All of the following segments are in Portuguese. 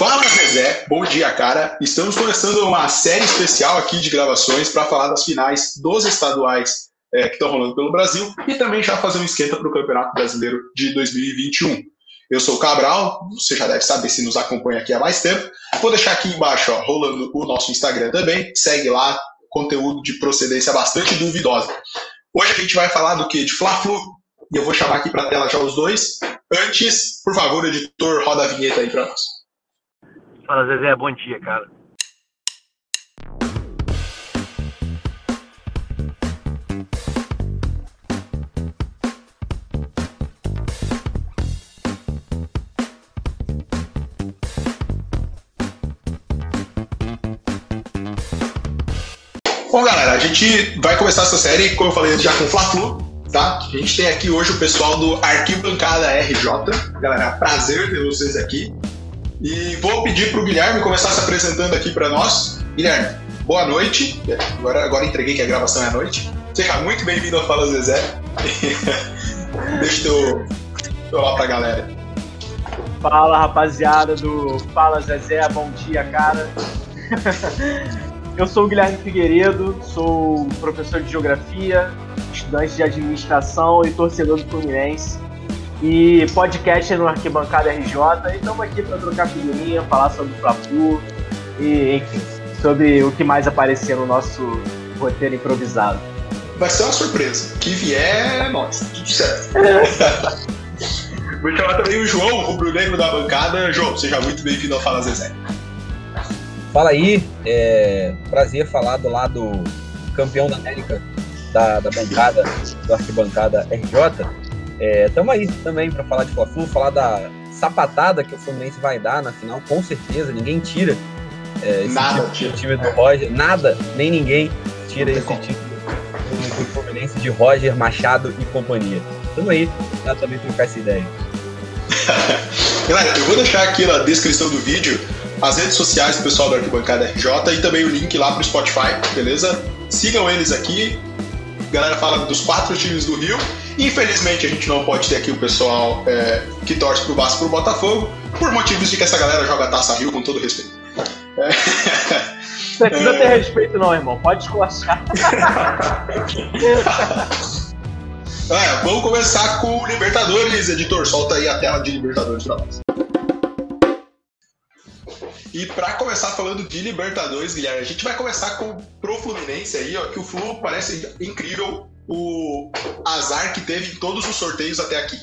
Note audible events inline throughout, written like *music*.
Fala Zezé, bom dia cara. Estamos começando uma série especial aqui de gravações para falar das finais dos estaduais é, que estão rolando pelo Brasil e também já fazer um esquenta para o Campeonato Brasileiro de 2021. Eu sou o Cabral, você já deve saber se nos acompanha aqui há mais tempo. Vou deixar aqui embaixo, ó, rolando o nosso Instagram também. Segue lá, conteúdo de procedência bastante duvidosa. Hoje a gente vai falar do que? De Fla-Flu. E eu vou chamar aqui para a tela já os dois. Antes, por favor, editor, roda a vinheta aí para nós. Fala, Zezé, bom dia, cara. Bom, galera, a gente vai começar essa série, como eu falei, já com Fla-Flu, tá? A gente tem aqui hoje o pessoal do Arquibancada RJ. Galera, prazer ter vocês aqui. E vou pedir para o Guilherme começar se apresentando aqui para nós. Guilherme, boa noite. Agora, agora entreguei que a gravação é à noite. Seja muito bem-vindo ao Fala Zezé. *laughs* Deixa eu falar para a galera. Fala, rapaziada do Fala Zezé, bom dia, cara. *laughs* Eu sou o Guilherme Figueiredo, sou professor de Geografia, estudante de Administração e torcedor do Fluminense. E podcast no Arquibancada RJ. E estamos aqui para trocar figurinha, falar sobre o Fla-Flu e, enfim, sobre o que mais aparecer no nosso roteiro improvisado. Vai ser uma surpresa. Que vier, nossa, tudo certo. *laughs* Vou chamar também o João, o rubro-negro da bancada. João, seja muito bem-vindo ao Fala Zezé. Fala aí, é prazer falar do lado campeão da América da, da bancada, do arquibancada RJ. Estamos é, aí também para falar de Fla-Flu, falar da sapatada que o Fluminense vai dar na final, com certeza, ninguém tira é, esse nada, título, time do Roger, nada, nem ninguém tira esse como. título do, Fluminense de Roger, Machado e companhia. Estamos aí para também trocar essa ideia. *laughs* Galera, eu vou deixar aqui na descrição do vídeo as redes sociais do pessoal do Arquibancada RJ e também o link lá pro Spotify, beleza? Sigam eles aqui. A galera fala dos quatro times do Rio. Infelizmente a gente não pode ter aqui o pessoal é, que torce pro Vasco pro Botafogo, por motivos de que essa galera joga Taça Rio com todo respeito. É. Não precisa ter respeito não, irmão. Pode esculachar. *laughs* é, vamos começar com o Libertadores, editor. Solta aí a tela de Libertadores pra nós. E para começar falando de Libertadores, Guilherme, a gente vai começar com pro Fluminense aí, ó, que o Flu parece incrível o azar que teve em todos os sorteios até aqui.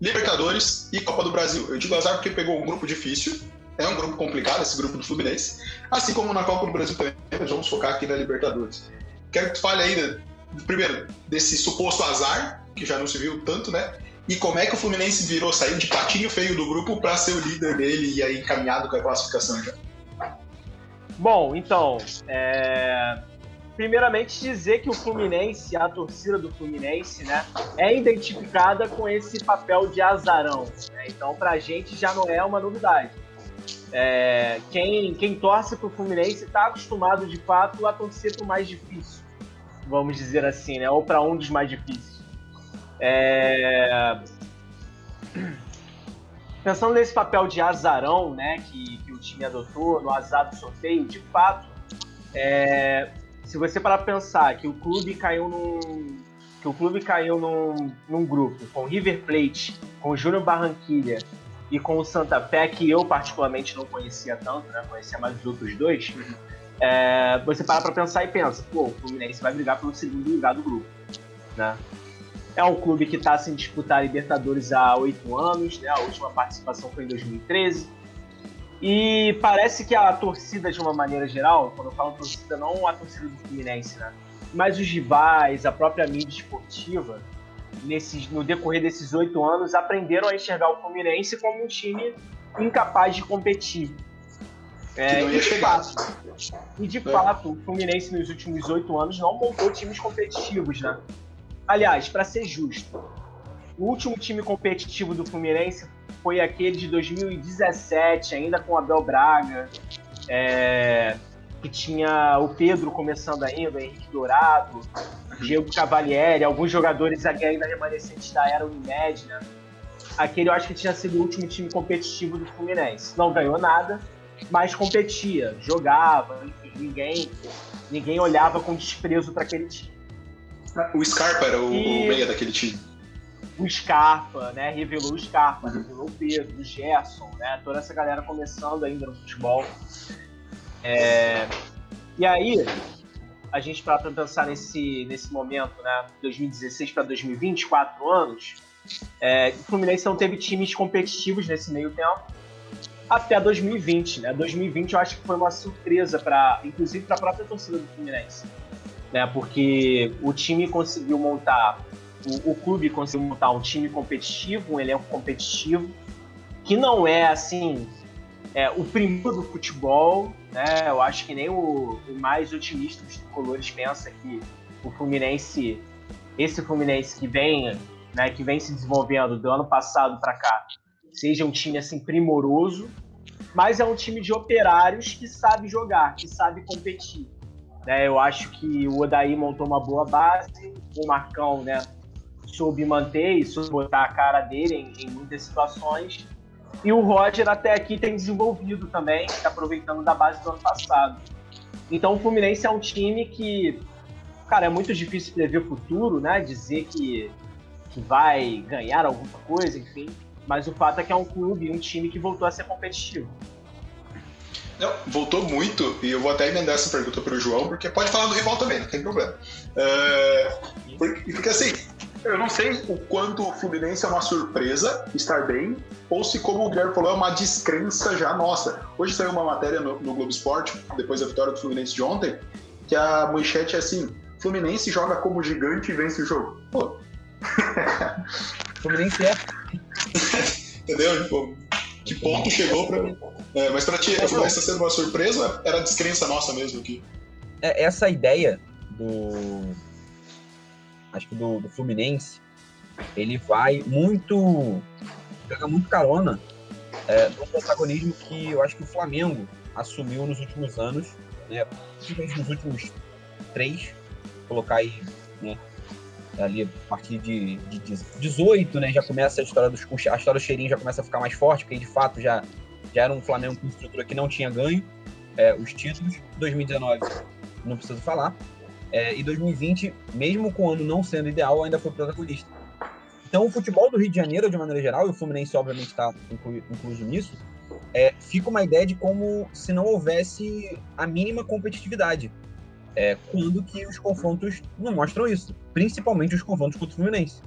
Libertadores e Copa do Brasil. Eu digo azar porque pegou um grupo difícil, é um grupo complicado esse grupo do Fluminense, assim como na Copa do Brasil também, mas vamos focar aqui na Libertadores. Quero que tu fale aí, primeiro, desse suposto azar, que já não se viu tanto, né? E como é que o Fluminense virou, saiu de patinho feio do grupo para ser o líder dele e aí encaminhado com a classificação já? Bom, então, é... primeiramente dizer que o Fluminense, a torcida do Fluminense, né, é identificada com esse papel de azarão. Né? Então, pra gente já não é uma novidade. É... Quem, quem torce pro Fluminense está acostumado, de fato, a torcer pro mais difícil, vamos dizer assim, né, ou para um dos mais difíceis. É... Pensando nesse papel de azarão né, que, que o time adotou no azar do sorteio, de fato, é... se você parar para pensar que o clube caiu num, que o clube caiu num, num grupo com River Plate, com o Júnior Barranquilha e com o Santa Fé, que eu particularmente não conhecia tanto, né? Conhecia mais os outros dois. É, você para para pensar e pensa, pô, o Fluminense vai brigar pelo segundo lugar do grupo, né? É um clube que está sem disputar a Libertadores há oito anos, né? A última participação foi em 2013. E parece que a torcida, de uma maneira geral, quando eu falo torcida, não a torcida do Fluminense, né? Mas os rivais, a própria mídia esportiva, nesses, no decorrer desses oito anos, aprenderam a enxergar o Fluminense como um time incapaz de competir. É, e, de fato, e de é. fato, o Fluminense nos últimos oito anos não montou times competitivos, né? Aliás, para ser justo, o último time competitivo do Fluminense foi aquele de 2017, ainda com Abel Braga, é, que tinha o Pedro começando ainda, Henrique Dourado, Diego Cavalieri, alguns jogadores ainda remanescentes da era Unimed, né? aquele eu acho que tinha sido o último time competitivo do Fluminense. Não ganhou nada, mas competia, jogava, enfim, ninguém, ninguém olhava com desprezo para aquele time. O Scarpa era o, e... o meia daquele time. O Scarpa, né? Revelou o Scarpa, revelou o Pedro, o Gerson, né? Toda essa galera começando ainda no futebol. É... E aí, a gente para pensar nesse, nesse momento, né? 2016 para 2020, quatro anos, é, o Fluminense não teve times competitivos nesse meio tempo até 2020, né? 2020 eu acho que foi uma surpresa para, inclusive para a própria torcida do Fluminense, né? Porque o time conseguiu montar, o, o, clube conseguiu montar um time competitivo, um elenco competitivo, que não é assim é, o primeiro do futebol, né? Eu acho que nem o, o mais otimista dos colores pensa que o Fluminense, esse Fluminense que vem, né? Que vem se desenvolvendo do ano passado para cá seja um time assim primoroso, mas é um time de operários que sabe jogar, que sabe competir. Né? Eu acho que o Odaí montou uma boa base, o Marcão né, soube manter e soube botar a cara dele em, em muitas situações. E o Roger até aqui tem desenvolvido também, tá aproveitando da base do ano passado. Então o Fluminense é um time que, cara, é muito difícil prever o futuro, né? Dizer que, que vai ganhar alguma coisa, enfim. Mas o fato é que é um clube, um time que voltou a ser competitivo. Não, voltou muito, e eu vou até emendar essa pergunta para o João, porque pode falar do rival também, não tem problema. É, porque, porque, assim, eu não sei o quanto o Fluminense é uma surpresa estar bem, ou se, como o Guilherme falou, é uma descrença já nossa. Hoje saiu uma matéria no, no Globo Esporte, depois da vitória do Fluminense de ontem, que a manchete é assim: Fluminense joga como gigante e vence o jogo. Pô. *laughs* Fluminense é *laughs* Entendeu? Tipo, que ponto chegou pra. É, mas pra ti, é, está sendo uma surpresa era descrença nossa mesmo aqui? É, essa ideia do. Acho que do, do Fluminense, ele vai muito. pega muito carona é, no protagonismo que eu acho que o Flamengo assumiu nos últimos anos, né? Principalmente nos últimos três, colocar aí, né? ali a partir de, de, de 18, né, já começa a história dos a história do cheirinho já começa a ficar mais forte, porque de fato já, já era um Flamengo com estrutura que não tinha ganho é, os títulos. 2019 não preciso falar. É, e 2020, mesmo com o ano não sendo ideal, ainda foi protagonista. Então o futebol do Rio de Janeiro, de maneira geral, e o Fluminense obviamente está incluído nisso, é, fica uma ideia de como se não houvesse a mínima competitividade é, quando que os confrontos não mostram isso, principalmente os confrontos contra o Fluminense.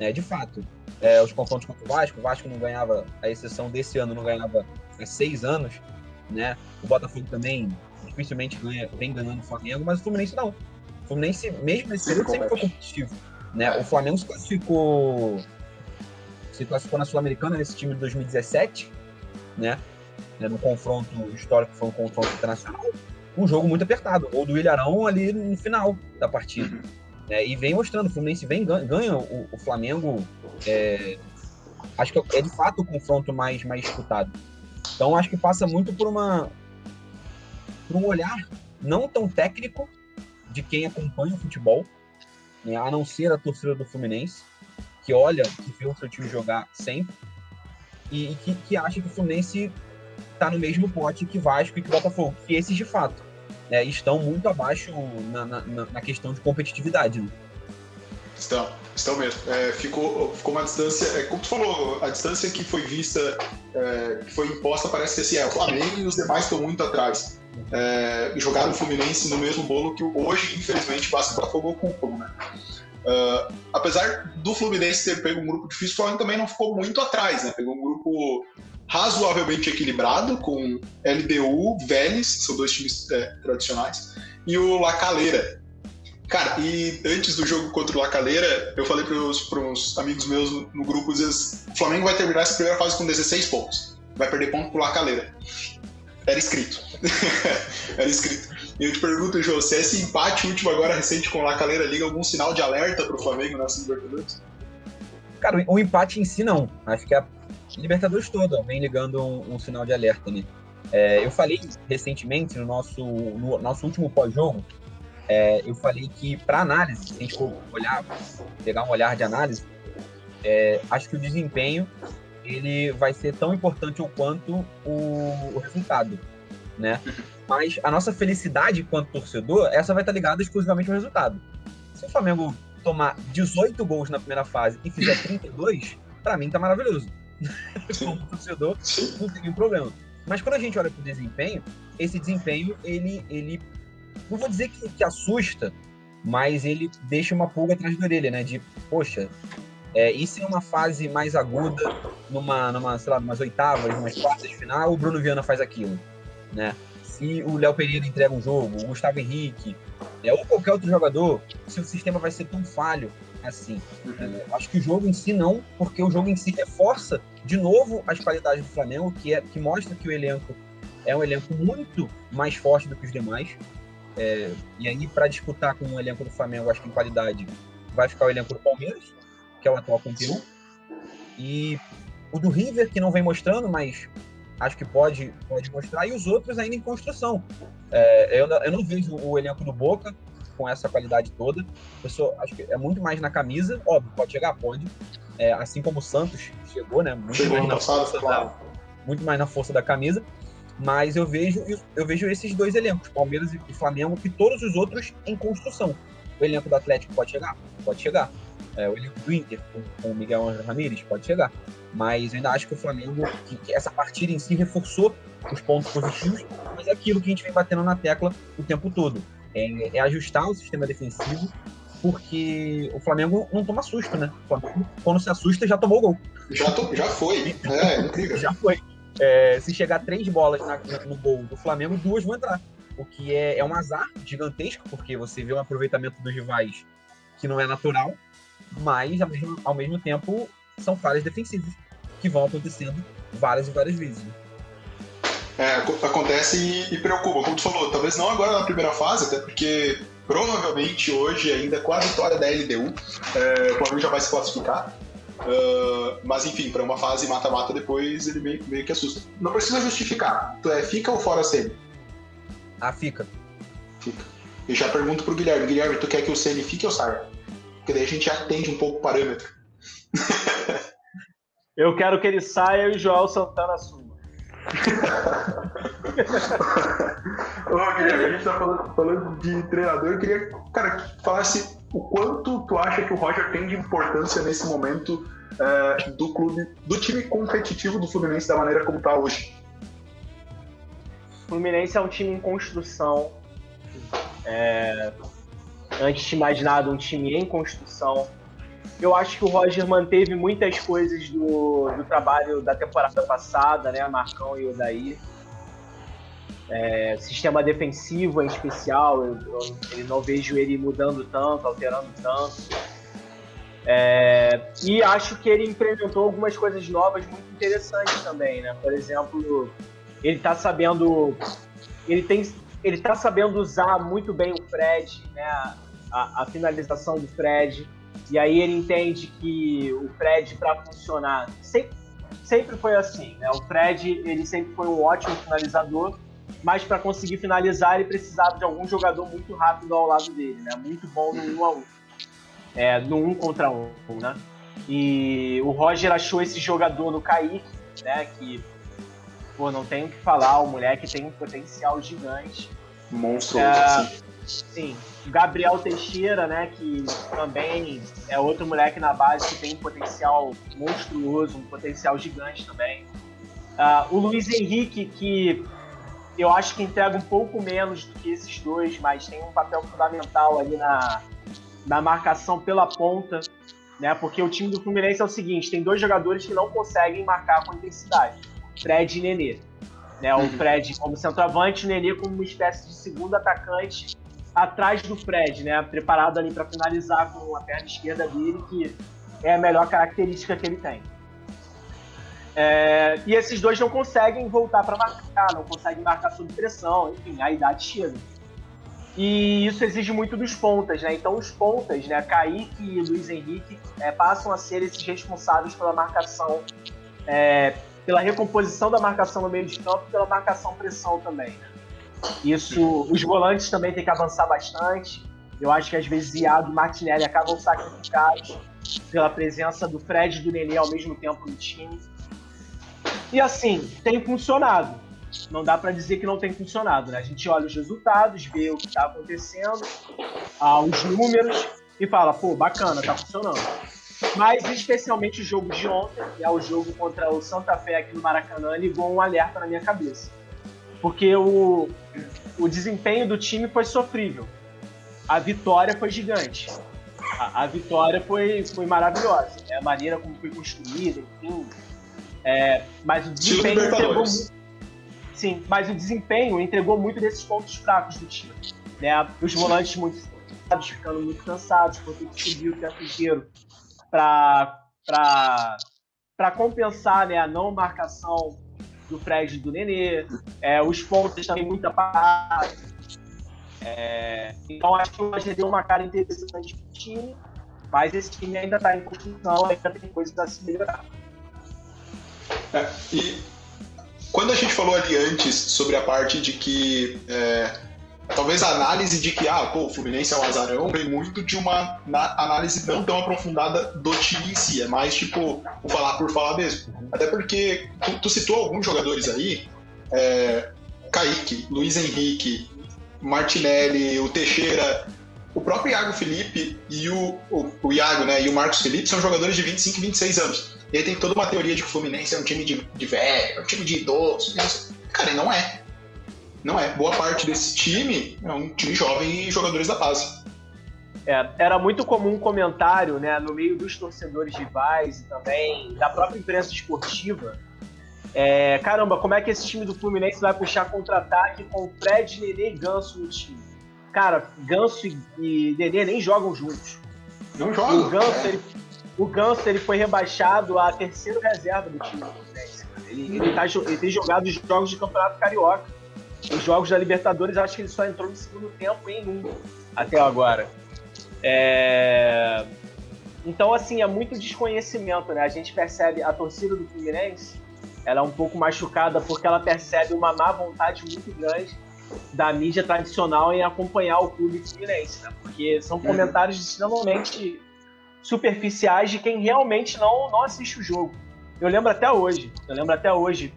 É, de fato, é, os confrontos contra o Vasco, o Vasco não ganhava, a exceção desse ano, não ganhava há seis anos, né? O Botafogo também dificilmente ganha, vem ganhando o Flamengo, mas o Fluminense não. O Fluminense, mesmo nesse período, sempre foi competitivo. Né? O Flamengo se classificou, se classificou na Sul-Americana nesse time de 2017, né? No confronto histórico, foi um confronto internacional um jogo muito apertado. Ou do Ilharão ali no final da partida. Uhum. É, e vem mostrando, o Fluminense vem, ganha o, o Flamengo. É, acho que é de fato o confronto mais, mais disputado. Então acho que passa muito por uma por um olhar não tão técnico de quem acompanha o futebol, né, a não ser a torcida do Fluminense, que olha, que vê o seu time jogar sempre, e, e que, que acha que o Fluminense está no mesmo pote que Vasco e que Botafogo, que esses de fato é, estão muito abaixo na, na, na, questão de competitividade. Né? Estão, estão mesmo. É, ficou, ficou uma distância, é, como tu falou, a distância que foi vista, é, que foi imposta, parece que assim, é, o Flamengo e os demais estão muito atrás. É, jogaram o Fluminense no mesmo bolo que hoje, infelizmente, basta Botafogo ocupam, né? Uh, apesar do Fluminense ter pego um grupo difícil, o Flamengo também não ficou muito atrás, né? Pegou um grupo razoavelmente equilibrado, com LDU, Vélez, são dois times é, tradicionais, e o La Calera. Cara, e antes do jogo contra o La Calera, eu falei para uns amigos meus no, no grupo, vezes, o Flamengo vai terminar essa primeira fase com 16 pontos. Vai perder ponto pro La Calera. Era escrito. *laughs* Era escrito. E eu te pergunto, João, se esse empate último agora recente com o La Calera liga algum sinal de alerta pro Flamengo nessa Libertadores? Cara, o empate em si não. Acho que a Libertadores toda vem ligando um, um sinal de alerta, né? É, eu falei recentemente no nosso, no nosso último pós-jogo, é, eu falei que para análise, se a gente for olhar, pegar um olhar de análise, é, acho que o desempenho ele vai ser tão importante o quanto o, o resultado, né? Mas a nossa felicidade enquanto torcedor, essa vai estar ligada exclusivamente ao resultado. Se o Flamengo tomar 18 gols na primeira fase e fizer 32, para mim tá maravilhoso. *laughs* Como torcedor, não tem nenhum problema. Mas quando a gente olha pro desempenho, esse desempenho, ele, ele não vou dizer que, que assusta, mas ele deixa uma pulga atrás da orelha, né? De, poxa, é, isso em uma fase mais aguda, numa, numa, sei lá, umas oitavas, umas quartas de final, o Bruno Viana faz aquilo, né? Se o Léo Pereira entrega um jogo, o Gustavo Henrique, é, ou qualquer outro jogador, se o sistema vai ser tão falho assim. Uhum. É, acho que o jogo em si não, porque o jogo em si reforça de novo as qualidades do Flamengo, que, é, que mostra que o elenco é um elenco muito mais forte do que os demais. É, e aí, para disputar com o elenco do Flamengo, acho que em qualidade vai ficar o elenco do Palmeiras, que é o atual campeão. E o do River, que não vem mostrando, mas acho que pode, pode mostrar. E os outros ainda em construção. É, eu, eu não vejo o elenco do Boca com essa qualidade toda. Eu sou, acho que é muito mais na camisa. Óbvio, pode chegar, pode. É, assim como o Santos chegou, né? Muito chegou mais na passado, força claro. da, muito mais na força da camisa. Mas eu vejo, eu vejo esses dois elencos, Palmeiras e Flamengo, e todos os outros em construção. O elenco do Atlético pode chegar? Pode chegar. É, o elenco do Inter, com, com o Miguel Angel Ramírez, pode chegar. Mas eu ainda acho que o Flamengo, que, que, essa partida em si reforçou os pontos positivos, mas é aquilo que a gente vem batendo na tecla o tempo todo. É, é ajustar o sistema defensivo, porque o Flamengo não toma susto, né? O Flamengo, quando se assusta, já tomou gol. Já, to, já foi. É, incrível. já foi. É, se chegar três bolas na, no gol do Flamengo, duas vão entrar. O que é, é um azar gigantesco, porque você vê um aproveitamento dos rivais que não é natural, mas ao mesmo, ao mesmo tempo são falhas defensivas que vão acontecendo várias e várias vezes. É, acontece e, e, preocupa. Como tu falou, talvez não agora na primeira fase, até porque provavelmente hoje, ainda com a vitória da LDU, é, o Flamengo já vai se classificar. Uh, mas enfim, para uma fase mata-mata depois ele meio, meio, que assusta. Não precisa justificar. Tu é fica ou fora sempre? Ah, fica. Fica. E já pergunto pro Guilherme, Guilherme, tu quer que o CN fique ou saia? Porque daí a gente atende um pouco o parâmetro. *laughs* Eu quero que ele saia e o Joel Santana assuma. *laughs* Ô, Guilherme, a gente tá falando, falando, de treinador. Eu queria, cara, que falasse o quanto tu acha que o Roger tem de importância nesse momento uh, do clube, do time competitivo do Fluminense da maneira como tá hoje. O Fluminense é um time em construção. É, antes de mais nada, um time em construção. Eu acho que o Roger manteve muitas coisas do, do trabalho da temporada passada, né? Marcão e o Daí. É, sistema defensivo em especial, eu, eu, eu, não vejo ele mudando tanto, alterando tanto. É, e acho que ele implementou algumas coisas novas muito interessantes também, né? Por exemplo, ele está sabendo, ele tem, ele tá sabendo usar muito bem o Fred, né? A, a finalização do Fred. E aí ele entende que o Fred para funcionar sempre, sempre foi assim, né? O Fred ele sempre foi um ótimo finalizador mas para conseguir finalizar ele precisava de algum jogador muito rápido ao lado dele, né? Muito bom no 1 a 1. É, no 1 contra 1, né? E o Roger achou esse jogador no Kaique, né, que pô, não tenho o que falar, o moleque tem um potencial gigante. Monstruoso, é, Sim. Gabriel Teixeira, né, que também é outro moleque na base que tem um potencial monstruoso, um potencial gigante também. Uh, o Luiz Henrique, que eu acho que entrega um pouco menos do que esses dois, mas tem um papel fundamental ali na, na marcação pela ponta, né? Porque o time do Fluminense é o seguinte: tem dois jogadores que não conseguem marcar com intensidade, Fred e Nenê. Né? O uhum. Fred como centroavante, o Nenê como uma espécie de segundo atacante atrás do Fred, né? Preparado ali para finalizar com a perna esquerda dele, que é a melhor característica que ele tem. É, e esses dois não conseguem voltar para marcar, não conseguem marcar sob pressão, enfim, a idade chega. E isso exige muito dos pontas, né? Então os pontas, né, Kaique e Luiz Henrique, é, passam a ser esses responsáveis pela marcação, é, pela recomposição da marcação no meio de campo, pela marcação pressão também. Né? Isso, os volantes também têm que avançar bastante. Eu acho que às vezes Iago e Martinelli acabam sacrificados pela presença do Fred e do Nenê ao mesmo tempo no time. E assim, tem funcionado. Não dá para dizer que não tem funcionado, né? A gente olha os resultados, vê o que está acontecendo, ah, os números e fala, pô, bacana, tá funcionando. Mas especialmente o jogo de ontem, que é o jogo contra o Santa Fé aqui no Maracanã, ligou um alerta na minha cabeça. Porque o, o desempenho do time foi sofrível. A vitória foi gigante. A, a vitória foi, foi maravilhosa. É a maneira como foi construída, enfim. É, mas o desempenho entregou muito. Sim, mas o desempenho entregou muito desses pontos fracos do time. Né? Os volantes muito ficando muito cansados, porque subiu o tempo inteiro para compensar né, a não marcação do Fred e do Nenê, é, os pontos também muito apagados. É, então acho que hoje deu uma cara interessante pro time, mas esse time ainda está em construção, ainda tem coisas a se melhorar. É, e quando a gente falou ali antes sobre a parte de que é, talvez a análise de que ah, pô, o Fluminense é um azarão vem muito de uma análise não tão aprofundada do time em si, é mais tipo o falar por falar mesmo. Até porque tu, tu citou alguns jogadores aí, é, Kaique, Luiz Henrique, Martinelli, o Teixeira, o próprio Iago Felipe e o, o, o Iago né, e o Marcos Felipe são jogadores de 25 e 26 anos. E aí tem toda uma teoria de que o Fluminense é um time de, de velho, é um time de idoso. Cara, não é. Não é. Boa parte desse time é um time jovem e jogadores da base. É, era muito comum um comentário, né, no meio dos torcedores rivais e também da própria imprensa esportiva. É, caramba, como é que esse time do Fluminense vai puxar contra-ataque com Fred, Nenê e Ganso no time? Cara, Ganso e Nenê nem jogam juntos. Não jogam. O Ganso, é. ele, o Ganso ele foi rebaixado a terceiro reserva do time do Fluminense. Ele, ele, tá, ele tem jogado os jogos de Campeonato Carioca. Os jogos da Libertadores, acho que ele só entrou no segundo tempo em um até agora. É... Então, assim, é muito desconhecimento, né? A gente percebe a torcida do Fluminense, ela é um pouco machucada porque ela percebe uma má vontade muito grande da mídia tradicional em acompanhar o clube Fluminense, né? Porque são uhum. comentários extremamente superficiais de quem realmente não, não assiste o jogo. Eu lembro até hoje, eu lembro até hoje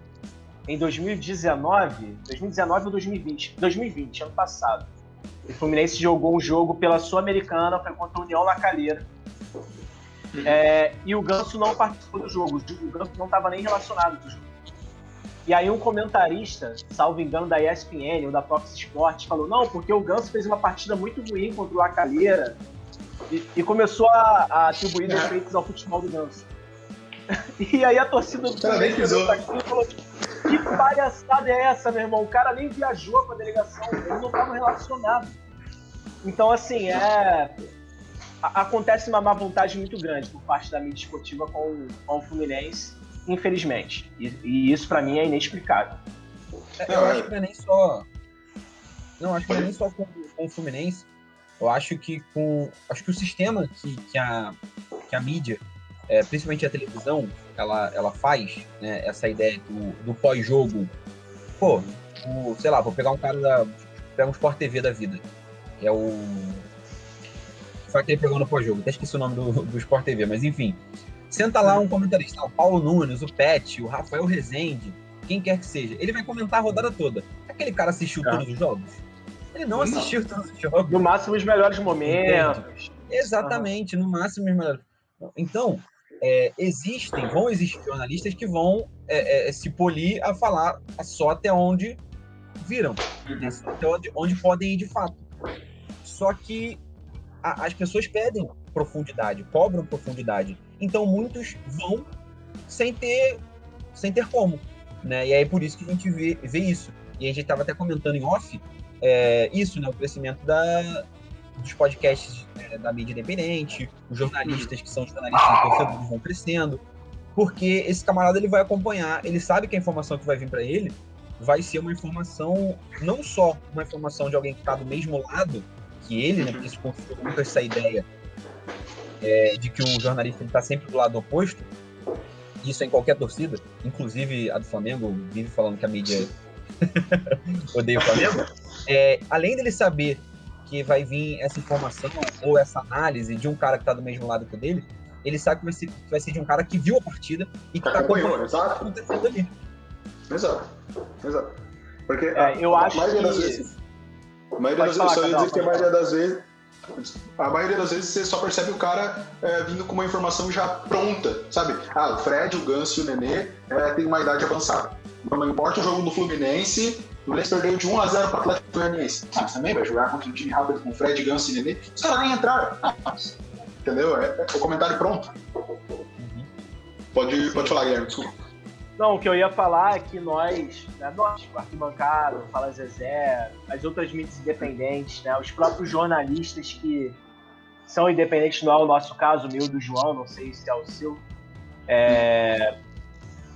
em 2019, 2019 ou 2020, 2020, ano passado. O Fluminense jogou um jogo pela Sul-Americana, foi contra a União La. É, e o Ganso não participou do jogo, o Ganso não estava nem relacionado com o jogo. E aí um comentarista, salvo engano da ESPN ou da Fox Sports, falou, não, porque o Ganso fez uma partida muito ruim contra o La e, e começou a, a atribuir defeitos ao futebol do Ganso. E aí a torcida do Fluminense falou, que palhaçada é essa, meu irmão? O cara nem viajou com a delegação, ele não estava relacionado. Então, assim, é. Acontece uma má vontade muito grande por parte da mídia esportiva com, com o Fluminense, infelizmente. E, e isso, para mim, é inexplicável. É, eu acho que não é nem só. Não, acho que não é nem só com, com o Fluminense. Eu acho que com. Acho que o sistema que, que, a, que a mídia é, principalmente a televisão, ela, ela faz né, essa ideia do, do pós-jogo. Pô, o, sei lá, vou pegar um cara da. Pega um Sport TV da vida. É o. Só que ele pegou no pós-jogo, até esqueci o nome do, do Sport TV, mas enfim. Senta lá um comentarista, o Paulo Nunes, o Pet, o Rafael Rezende, quem quer que seja. Ele vai comentar a rodada toda. Aquele cara assistiu ah. todos os jogos? Ele não, não assistiu todos os jogos. No máximo os melhores momentos. Entende? Exatamente, no máximo os melhores. Então, é, existem, vão existir jornalistas que vão é, é, se polir a falar só até onde viram, né? até onde, onde, podem ir de fato. Só que a, as pessoas pedem profundidade, cobram profundidade. Então muitos vão sem ter, sem ter como. Né? E aí por isso que a gente vê, vê isso. E a gente estava até comentando em off é, isso, né? o crescimento da, dos podcasts é, da mídia independente, os jornalistas que são jornalistas torcedores vão crescendo, porque esse camarada ele vai acompanhar, ele sabe que a informação que vai vir para ele vai ser uma informação, não só uma informação de alguém que está do mesmo lado que ele, né, porque se construiu muito essa ideia é, de que o jornalista está sempre do lado oposto, isso em qualquer torcida, inclusive a do Flamengo, vive falando que a mídia *laughs* odeia o Flamengo, é, além dele saber porque vai vir essa informação ou essa análise de um cara que tá do mesmo lado que o dele, ele sabe que vai ser, que vai ser de um cara que viu a partida e que tá Acompanhou, exato. acontecendo ali. Exato. Exato. Porque É, eu a acho maioria das que- vezes. A maioria Pode das falar, vezes, só ia Cadal, dizer que a maioria das vezes. A maioria das vezes você só percebe o cara é, vindo com uma informação já pronta, sabe? Ah, o Fred, o Ganso e o Nenê é, têm uma idade avançada. Então, não importa o jogo do Fluminense, o Fluminense perdeu de 1 a 0 para o Atlético Goianiense. Ah, também vai jogar contra um time rápido com Fred, Ganso e Nenê. Os caras nem entraram. Ah, mas- entendeu? É, é o comentário pronto. Pode, pode falar, Guilherme, desculpa. Não, o que eu ia falar é que nós, né, nós, o Arquibancada, o Fala Zezé, as outras mídias independentes, né, os próprios jornalistas que são independentes, não é o nosso caso, o meu do João, não sei se é o seu. É...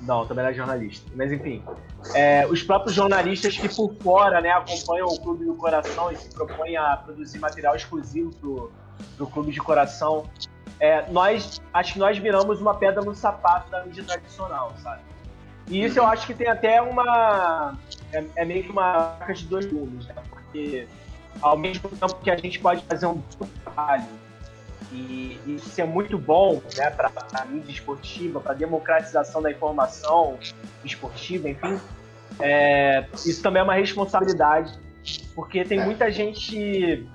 Não, também é jornalista. Mas enfim, é, os próprios jornalistas que por fora né, acompanham o Clube do Coração e se propõem a produzir material exclusivo pro, pro Clube de Coração, é, nós acho que nós viramos uma pedra no sapato da mídia tradicional, sabe? E isso eu acho que tem até uma. É, é meio que uma faca de dois gumes, né? Porque ao mesmo tempo que a gente pode fazer um trabalho e isso é muito bom né, para a mídia esportiva, para a democratização da informação esportiva, enfim, é, isso também é uma responsabilidade, porque tem É. muita gente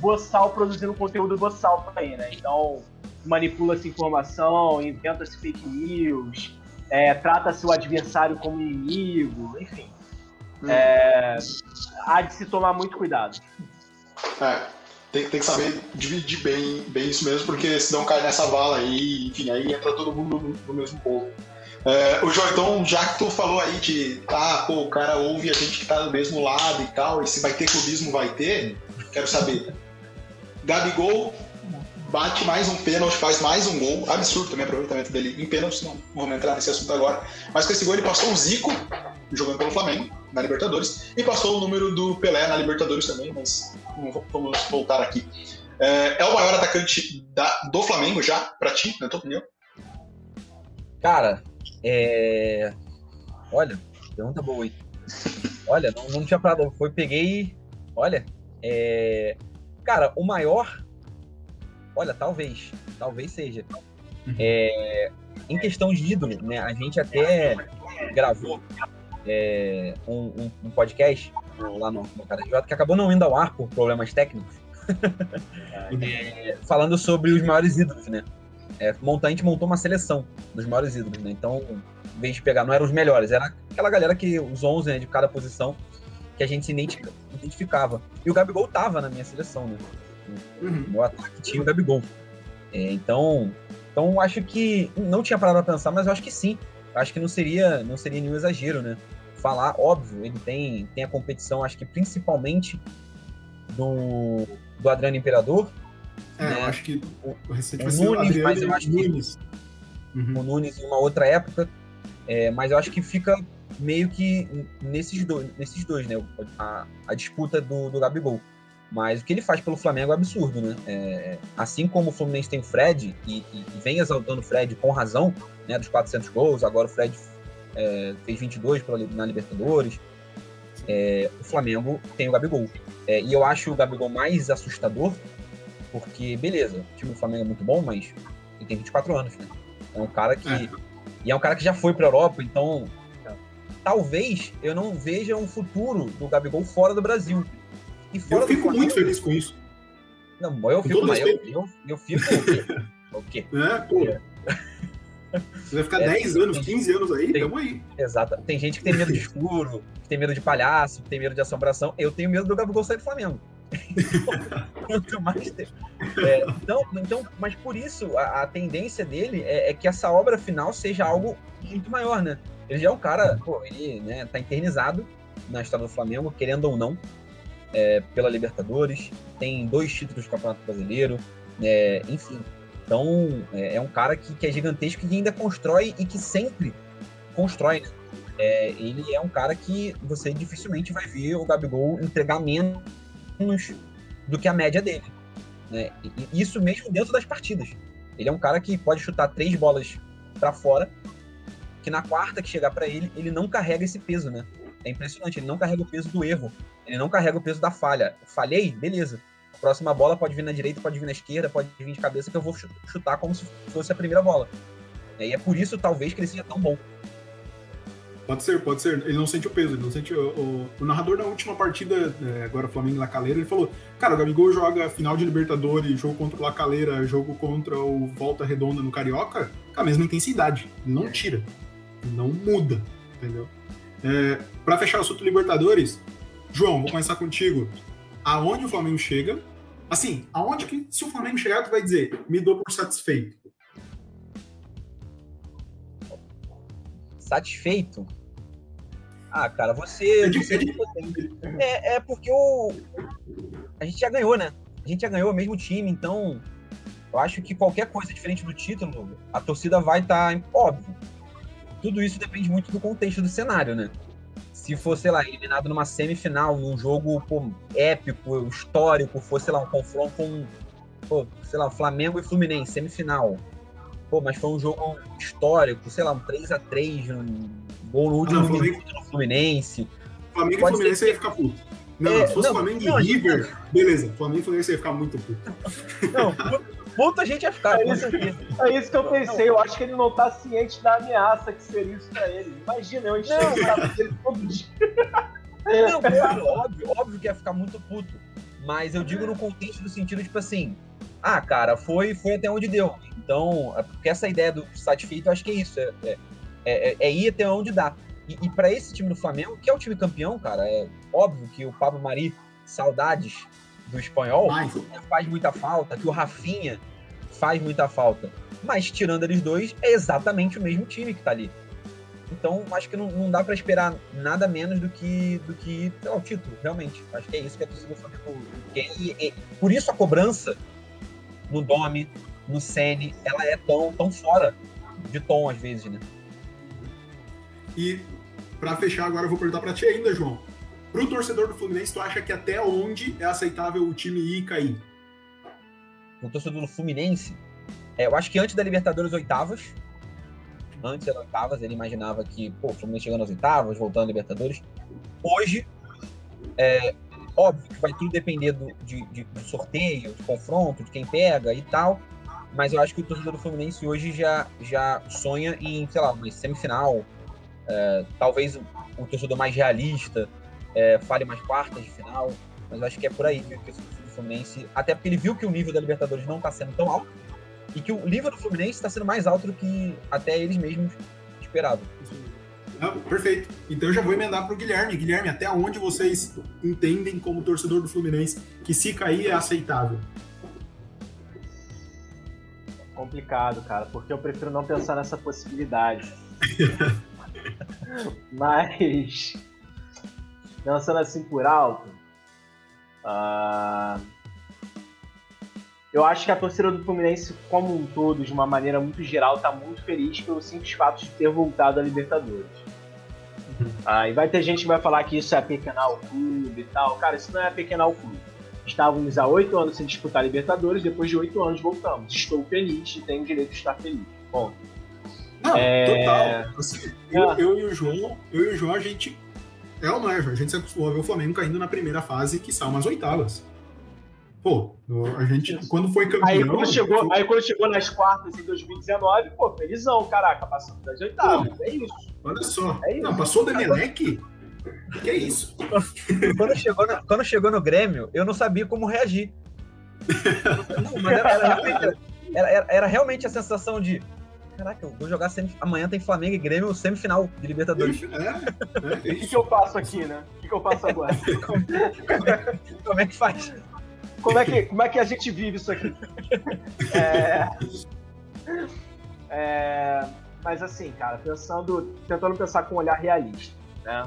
boçal produzindo conteúdo boçal aí, né? Então, manipula essa informação, inventa-se fake news, é, trata-se o adversário como inimigo, enfim. É, há de se tomar muito cuidado. É, tem, tem que saber dividir bem, bem isso mesmo, porque senão cai nessa vala aí, enfim, aí entra todo mundo no, no mesmo bolo. É, o então, já que tu falou aí de, ah, pô, o cara ouve a gente que tá do mesmo lado e tal, e se vai ter clubismo, vai ter, quero saber. Gabigol bate mais um pênalti, faz mais um gol, absurdo também o aproveitamento dele em pênalti, não vamos entrar nesse assunto agora, mas com esse gol ele passou o Zico, jogando pelo Flamengo, na Libertadores, e passou o número do Pelé na Libertadores também, mas vamos voltar aqui. É, é o maior atacante da- do Flamengo já, pra ti, na tua opinião? Cara, é. Olha, pergunta boa aí. Olha, não, não tinha parado. Foi, peguei. Olha, é. Cara, o maior. Olha, talvez. Talvez seja. É, em questão de ídolo, né? A gente até gravou é, um, um- um podcast lá no, no Cara J, que acabou não indo ao ar por problemas técnicos. É, *laughs* falando sobre os maiores ídolos, né? É, monta- a gente montou uma seleção dos maiores ídolos, né? Então, em vez de pegar, não eram os melhores, era aquela galera que, os 11 né, de cada posição, que a gente se identifica- identificava. E o Gabigol tava na minha seleção, né? Uhum. O meu ataque tinha o Gabigol. É, então, então, acho que, não tinha parado pra pensar, mas eu acho que sim. Acho que não seria, não seria nenhum exagero, né? Falar, óbvio, ele tem, tem a competição, acho que principalmente do, do Adriano Imperador, É, eu né? acho que O- recente o Nunes, Adriano mas eu acho que- Nunes. Uhum. o Nunes em uma outra época. É, mas eu acho que fica meio que nesses dois, nesses dois né? A, a disputa do, do Gabigol. Mas o que ele faz pelo Flamengo é absurdo, né? É, assim como o Fluminense tem o Fred e, e- e vem exaltando o Fred com razão, né? Dos 400 gols, agora o Fred é, fez 22 pela, na Libertadores. É, o Flamengo tem o Gabigol. É, e eu acho o Gabigol mais assustador, porque, beleza, o time do Flamengo é muito bom, mas ele tem 24 anos, né? É um cara que. É. E é um cara que já foi pra Europa, então. Talvez eu não veja um futuro do Gabigol fora do Brasil. E fora Eu fico Flamengo- muito feliz com isso. Não, eu fico, mas eu, eu, eu fico. o quê? o quê? Né? *laughs* Pô. Você vai ficar É, 10 anos, 15 anos aí, tem- tamo aí. Exato. Tem gente que tem medo de escuro, que tem medo de palhaço, que tem medo de assombração. Eu tenho medo do Gabigol sair do Flamengo. *laughs* Quanto mais tem- É, então, então, mas por isso, a, a tendência dele é, é que essa obra final seja algo muito maior, né? Ele já é um cara, pô, ele né, tá eternizado na história do Flamengo, querendo ou não, é, pela Libertadores, tem dois títulos do Campeonato Brasileiro, é, enfim. Então, é, é um cara que, que é gigantesco e ainda constrói e que sempre constrói, né? É, ele é um cara que você dificilmente vai ver o Gabigol entregar menos do que a média dele. Né? E isso mesmo dentro das partidas. Ele é um cara que pode chutar três bolas para fora, que na quarta que chegar para ele, ele não carrega esse peso, né? É impressionante, ele não carrega o peso do erro, ele não carrega o peso da falha. Falhei, beleza. Próxima bola pode vir na direita, pode vir na esquerda, pode vir de cabeça, que eu vou chu- chutar como se fosse a primeira bola. E é por isso, talvez, que ele seja tão bom. Pode ser, pode ser. Ele não sente o peso, ele não sente o, o, o narrador da última partida, é, agora Flamengo e La Calera, ele falou: Cara, o Gabigol joga final de Libertadores, jogo contra o La Calera, jogo contra o Volta Redonda no Carioca, com a mesma intensidade. Não tira. Não muda. Entendeu? É, pra fechar o assunto Libertadores, João, vou começar contigo. Aonde o Flamengo chega? Assim, aonde que, se o Flamengo chegar, tu vai dizer, me dou por satisfeito. Satisfeito? Ah, cara, você. É você- é É, é porque o. A gente já ganhou, né? A gente já ganhou o mesmo time, então. Eu acho que qualquer coisa diferente do título, a torcida vai estar. óbvio. Tudo isso depende muito do contexto do cenário, né? Se for, sei lá, eliminado numa semifinal, num jogo pô, épico, histórico, fosse, sei lá, um confronto com. Pô, sei lá, Flamengo e Fluminense, semifinal. Pô, mas foi um jogo histórico, sei lá, um 3x3, um gol no último não, minuto no Fluminense. Flamengo e Pode Fluminense ser ia ficar puto. Não, É, se fosse não, Flamengo não, e River, beleza. Flamengo e Fluminense ia ficar muito puto. Não, puta gente ia ficar, com certeza. É isso que eu pensei, eu acho que ele não tá ciente da ameaça que seria isso pra ele. Imagina, eu Não, o saco dele todo dia. Não, claro, óbvio, óbvio que ia ficar muito puto. Mas eu digo no contexto do sentido, tipo assim, ah, cara, foi, foi até onde deu. Então, é porque essa ideia do satisfeito, eu acho que é isso. É, é, é- é ir até onde dá. E, e para esse time do Flamengo, que é o time campeão, cara, é óbvio que o Pablo Mari, saudades do espanhol, Mas, faz muita falta, que o Rafinha faz muita falta. Mas tirando eles dois, é exatamente o mesmo time que tá ali. Então, acho que não, não dá pra esperar nada menos do que do que lá, o título, realmente. Acho que é isso que a torcida do Flamengo quer. E, e- por isso a cobrança no Domi, no Sene, ela é tão, tão fora de tom às vezes, né? e pra fechar agora, eu vou perguntar pra ti ainda, João. Pro torcedor do Fluminense, tu acha que até onde é aceitável o time ir e cair? no torcedor do Fluminense, é, eu acho que antes da Libertadores oitavas, antes era oitavas, ele imaginava que, pô, o Fluminense chegando às oitavas, voltando à Libertadores. Hoje, é óbvio que vai tudo depender do, de, de- do sorteio, de confronto, de quem pega e tal, mas eu acho que o torcedor do Fluminense hoje já, já sonha em, sei lá, uma semifinal, é, talvez o, o torcedor mais realista é, fale mais quartas de final, mas eu acho que é por aí que, que o torcedor do Fluminense, até porque ele viu que o nível da Libertadores não está sendo tão alto e que o nível do Fluminense está sendo mais alto do que até eles mesmos esperavam. Ah, perfeito. Então eu já vou emendar pro Guilherme. Guilherme, até onde vocês entendem como torcedor do Fluminense que se cair é aceitável? Complicado, cara, porque eu prefiro não pensar nessa possibilidade. *laughs* Mas, pensando assim por alto, ah, eu acho que a torcida do Fluminense, como um todo, de uma maneira muito geral, está muito feliz pelo simples fato de ter voltado à Libertadores. Ah, e vai ter gente que vai falar que isso é pequenar o clube e tal. Cara, isso não é pequenar o clube. Estávamos há oito anos sem disputar a Libertadores, depois de oito anos voltamos. Estou feliz e tenho o direito de estar feliz. Bom, Não, É. total. Assim, eu, eu e o João, eu e o João, a gente. É é, João? A gente se acostumou a ver o Flamengo caindo na primeira fase, que são umas oitavas. Pô, a gente, quando foi campeão. aí quando, chegou, aí quando chegou nas quartas em 2019, pô, felizão, caraca, passando das oitavas. É isso. Olha só. É isso. Não, passou o Demelec? Que é isso? *laughs* Quando chegou, no, quando chegou no Grêmio, eu não sabia como reagir. *laughs* Não, mas era, era realmente, era- era- era realmente a sensação de. Caraca, eu vou jogar semif- amanhã tem Flamengo e Grêmio semifinal de Libertadores. É, é O que, isso. que eu faço aqui, né? O que, que eu faço agora? *laughs* Como é que faz? Como é, que, como é que a gente vive isso aqui? É, é, mas assim, cara, pensando, tentando pensar com um olhar realista, né?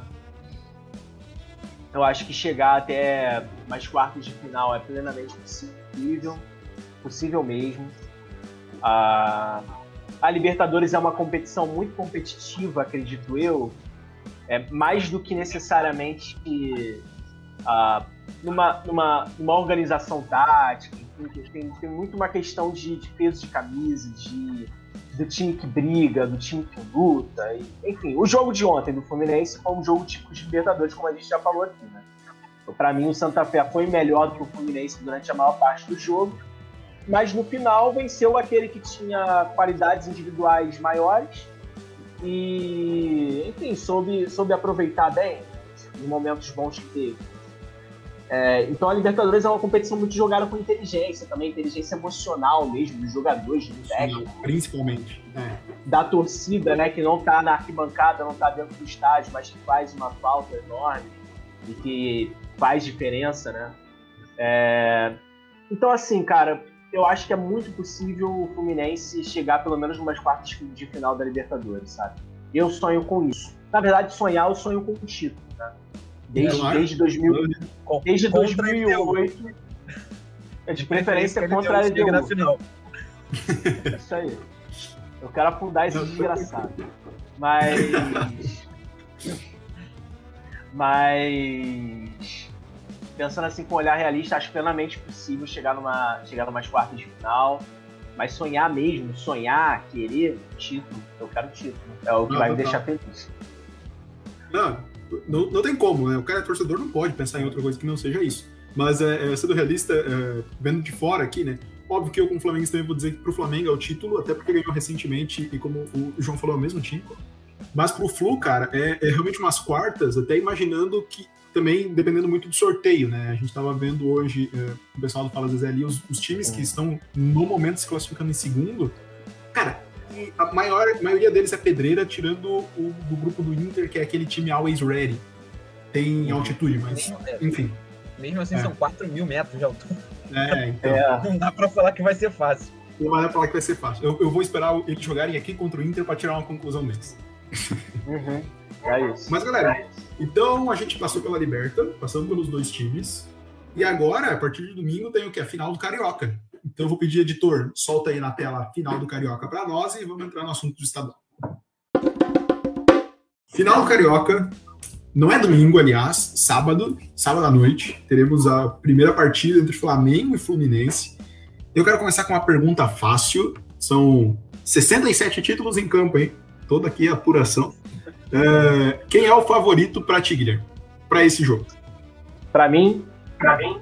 Eu acho que chegar até mais quartos de final é plenamente possível, possível mesmo. A, a Libertadores é uma competição muito competitiva, acredito eu, é mais do que necessariamente ah, numa, numa, numa organização tática, enfim, tem, tem muito uma questão de, de peso de camisa, de, do time que briga, do time que luta. enfim, o jogo de ontem do Fluminense foi um jogo típico de Libertadores, como a gente já falou aqui, né? Para mim, o Santa Fé foi melhor do que o Fluminense durante a maior parte do jogo, mas no final venceu aquele que tinha qualidades individuais maiores e, enfim, soube, soube aproveitar bem os momentos bons que teve. É, então a Libertadores é uma competição muito jogada com inteligência também, inteligência emocional mesmo, dos jogadores, do técnico. Principalmente. É. Da torcida, né, que não tá na arquibancada, não tá dentro do estádio, mas que faz uma falta enorme e que faz diferença, né? É... Então, assim, cara, eu acho que é muito possível o Fluminense chegar pelo menos umas quartas de final da Libertadores, sabe? Eu sonho com isso. Na verdade, sonhar, eu sonho com o título, né? Desde, desde, 2000, desde 2008. É de preferência contra a LDU. Na final. É isso aí. Eu quero afundar esse desgraçado. Mas. *laughs* Mas. Pensando assim com um olhar realista, acho plenamente possível chegar numa, chegar numa quartas de final. Mas sonhar mesmo, sonhar, querer título, eu quero título. É o que não, vai me deixar feliz. Não, não, não tem como, né? O cara é torcedor, não pode pensar em outra coisa que não seja isso. Mas é, é, sendo realista, é, vendo de fora aqui, né? Óbvio que eu, como Flamengo, também vou dizer que pro Flamengo é o título, até porque ganhou recentemente, e como o João falou, é o mesmo time. Mas pro Flu, cara, é, é, realmente umas quartas, até imaginando que também dependendo muito do sorteio, né? A gente estava vendo hoje, é, o pessoal do Fala Zezé ali, os, os times que estão no momento se classificando em segundo. Cara, a maior, a maioria deles é pedreira, tirando o do grupo do Inter, que é aquele time always ready. Tem uhum. altitude, mas enfim. Mesmo assim, é. são 4 mil metros de altura. É, *laughs* então. É. Não dá pra falar que vai ser fácil. Não dá pra falar que vai ser fácil. Eu, eu vou esperar eles jogarem aqui contra o Inter pra tirar uma conclusão deles. Uhum. É isso. Mas, galera, então a gente passou pela Liberta, passamos pelos dois times. E agora, a partir de domingo, tem o que? A final do Carioca. Então eu vou pedir, editor, solta aí na tela a final do Carioca para nós e vamos entrar no assunto do estadual. Final do Carioca, não é domingo, aliás, sábado, sábado à noite, teremos a primeira partida entre Flamengo e Fluminense. Eu quero começar com uma pergunta fácil. São 67 títulos em campo, hein? Toda aqui a apuração. É, quem é o favorito para Tigre para esse jogo? Para mim, para mim,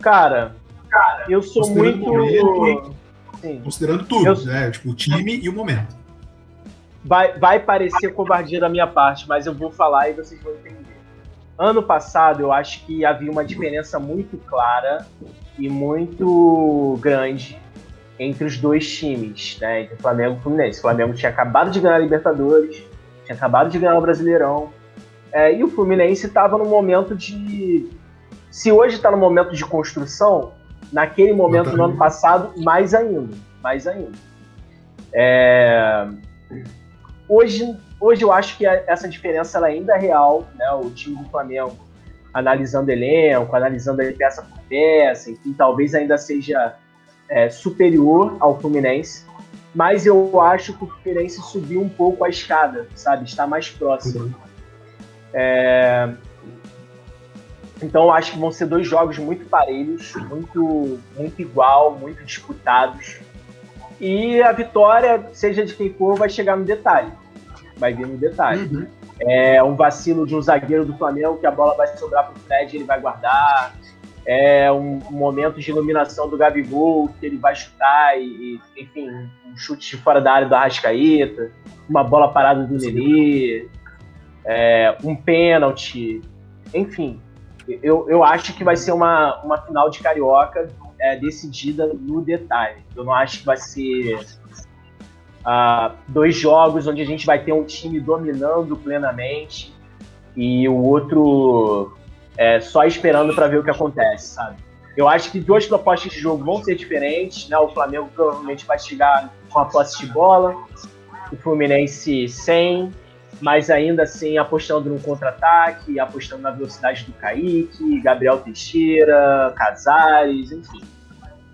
cara, cara, eu sou muito momento, considerando tudo, eu... né? Tipo o time e o momento. Vai, vai parecer covardia da minha parte, mas eu vou falar e vocês vão entender. Ano passado, eu acho que havia uma diferença muito clara e muito grande entre os dois times, né? Entre Flamengo e Fluminense. O Flamengo tinha acabado de ganhar a Libertadores, tinha acabado de ganhar o Brasileirão. É, e o Fluminense estava no momento de. Se hoje está no momento de construção, naquele momento no ano passado, mais ainda. Mais ainda. É... Hoje, hoje eu acho que essa diferença ela ainda é real, né? O time do Flamengo analisando elenco, analisando peça por peça, enfim, talvez ainda seja é, superior ao Fluminense, mas eu acho que o Fluminense subiu um pouco a escada, sabe? Está mais próximo. Uhum. É... Então eu acho que vão ser dois jogos muito parelhos, muito, muito igual, muito disputados. E a vitória, seja de quem for, vai chegar no detalhe. Vai vir no detalhe. Uhum. É um vacilo de um zagueiro do Flamengo que a bola vai sobrar para o Fred, ele vai guardar é um momento de iluminação do Gabigol, que ele vai chutar e, enfim, um chute de fora da área do Arrascaeta, uma bola parada do Nenê, é, um pênalti, enfim. Eu, eu acho que vai ser uma, uma final de Carioca é, decidida no detalhe. Eu não acho que vai ser uh, dois jogos onde a gente vai ter um time dominando plenamente e o outro é, só esperando para ver o que acontece, sabe? Eu acho que duas propostas de jogo vão ser diferentes, né? O Flamengo provavelmente vai chegar com a posse de bola, o Fluminense sem, mas ainda assim apostando no contra-ataque, apostando na velocidade do Kaique, Gabriel Teixeira, Casares, enfim.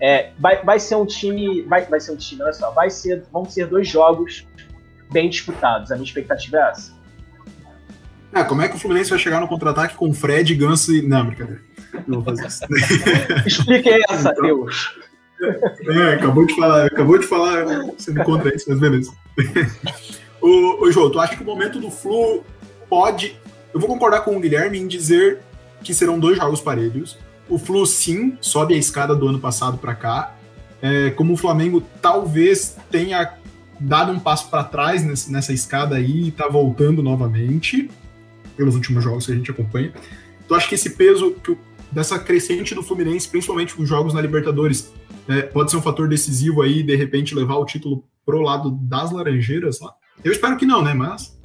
É, vai, vai ser um time, vai, vai ser um time, olha só, vai ser, vão ser dois jogos bem disputados. A minha expectativa é essa. Ah, como é que o Fluminense vai chegar no contra-ataque com Fred, Ganso e. Não, brincadeira. Não vou fazer isso. *laughs* Explique essa, Deus. É, acabou de falar, acabou de falar sendo contra isso, mas beleza. *laughs* ô, ô, João, tu acha que o momento do Flu pode eu vou concordar com o Guilherme em dizer que serão dois jogos parelhos. O Flu, sim, sobe a escada do ano passado para cá. É, como o Flamengo talvez tenha dado um passo para trás nessa, nessa, escada aí e tá voltando novamente, pelos últimos jogos que a gente acompanha. Então acho que esse peso que, dessa crescente do Fluminense, principalmente com jogos na Libertadores, é, pode ser um fator decisivo aí, de repente levar o título pro lado das Laranjeiras lá. Eu espero que não, né? Mas.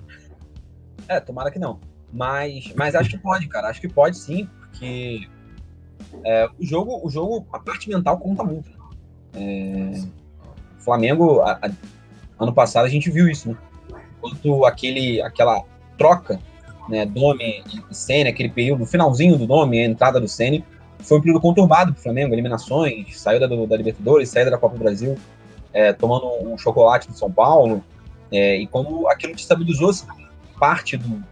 É, tomara que não. Mas, mas acho que pode, cara. Acho que pode sim, porque é, o jogo, o jogo, a parte mental conta muito. É, Flamengo, a, a, ano passado a gente viu isso, né? Enquanto aquele, aquela troca, né, Dome e Senna, aquele período, finalzinho do Dome, a entrada do Senna, foi um período conturbado para o Flamengo, eliminações, saída do, da Libertadores, saída da Copa do Brasil, é, tomando um chocolate do São Paulo, é, e como aquilo destabilizou parte do,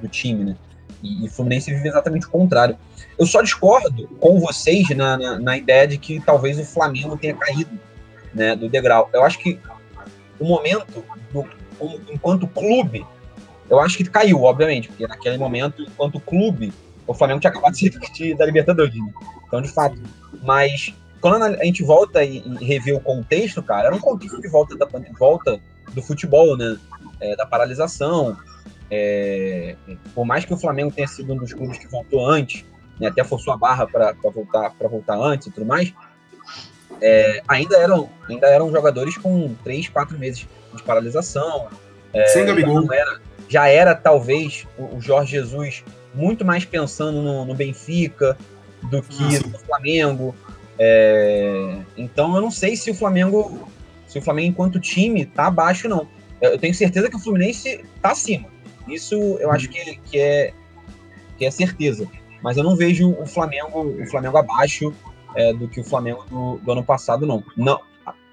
do time, né? E, o Fluminense vive exatamente o contrário. Eu só discordo com vocês na, na, na, ideia de que talvez o Flamengo tenha caído né, do degrau. Eu acho que o momento, do, enquanto clube, eu acho que caiu, obviamente, porque naquele momento, enquanto clube, o Flamengo tinha acabado de ser da Libertadores. Né? Então, de fato. Mas quando a gente volta e, e revê o contexto, cara, era um contexto de volta, da, volta do futebol, né? É, da paralisação, é, por mais que o Flamengo tenha sido um dos clubes que voltou antes, né, até forçou a barra para voltar, voltar antes e tudo mais, é, ainda, eram, ainda eram jogadores com três, quatro meses de paralisação. É, Sem Gabigol. Já era, já era, talvez, o, Jorge Jesus muito mais pensando no, no Benfica do que Nossa. no Flamengo. É, então eu não sei se o Flamengo, se o Flamengo enquanto time tá abaixo não. Eu tenho certeza que o Fluminense tá acima. Isso eu acho que, que, é, que é certeza. Mas eu não vejo o Flamengo, o Flamengo abaixo é, do que o Flamengo do, do, ano passado, não. não.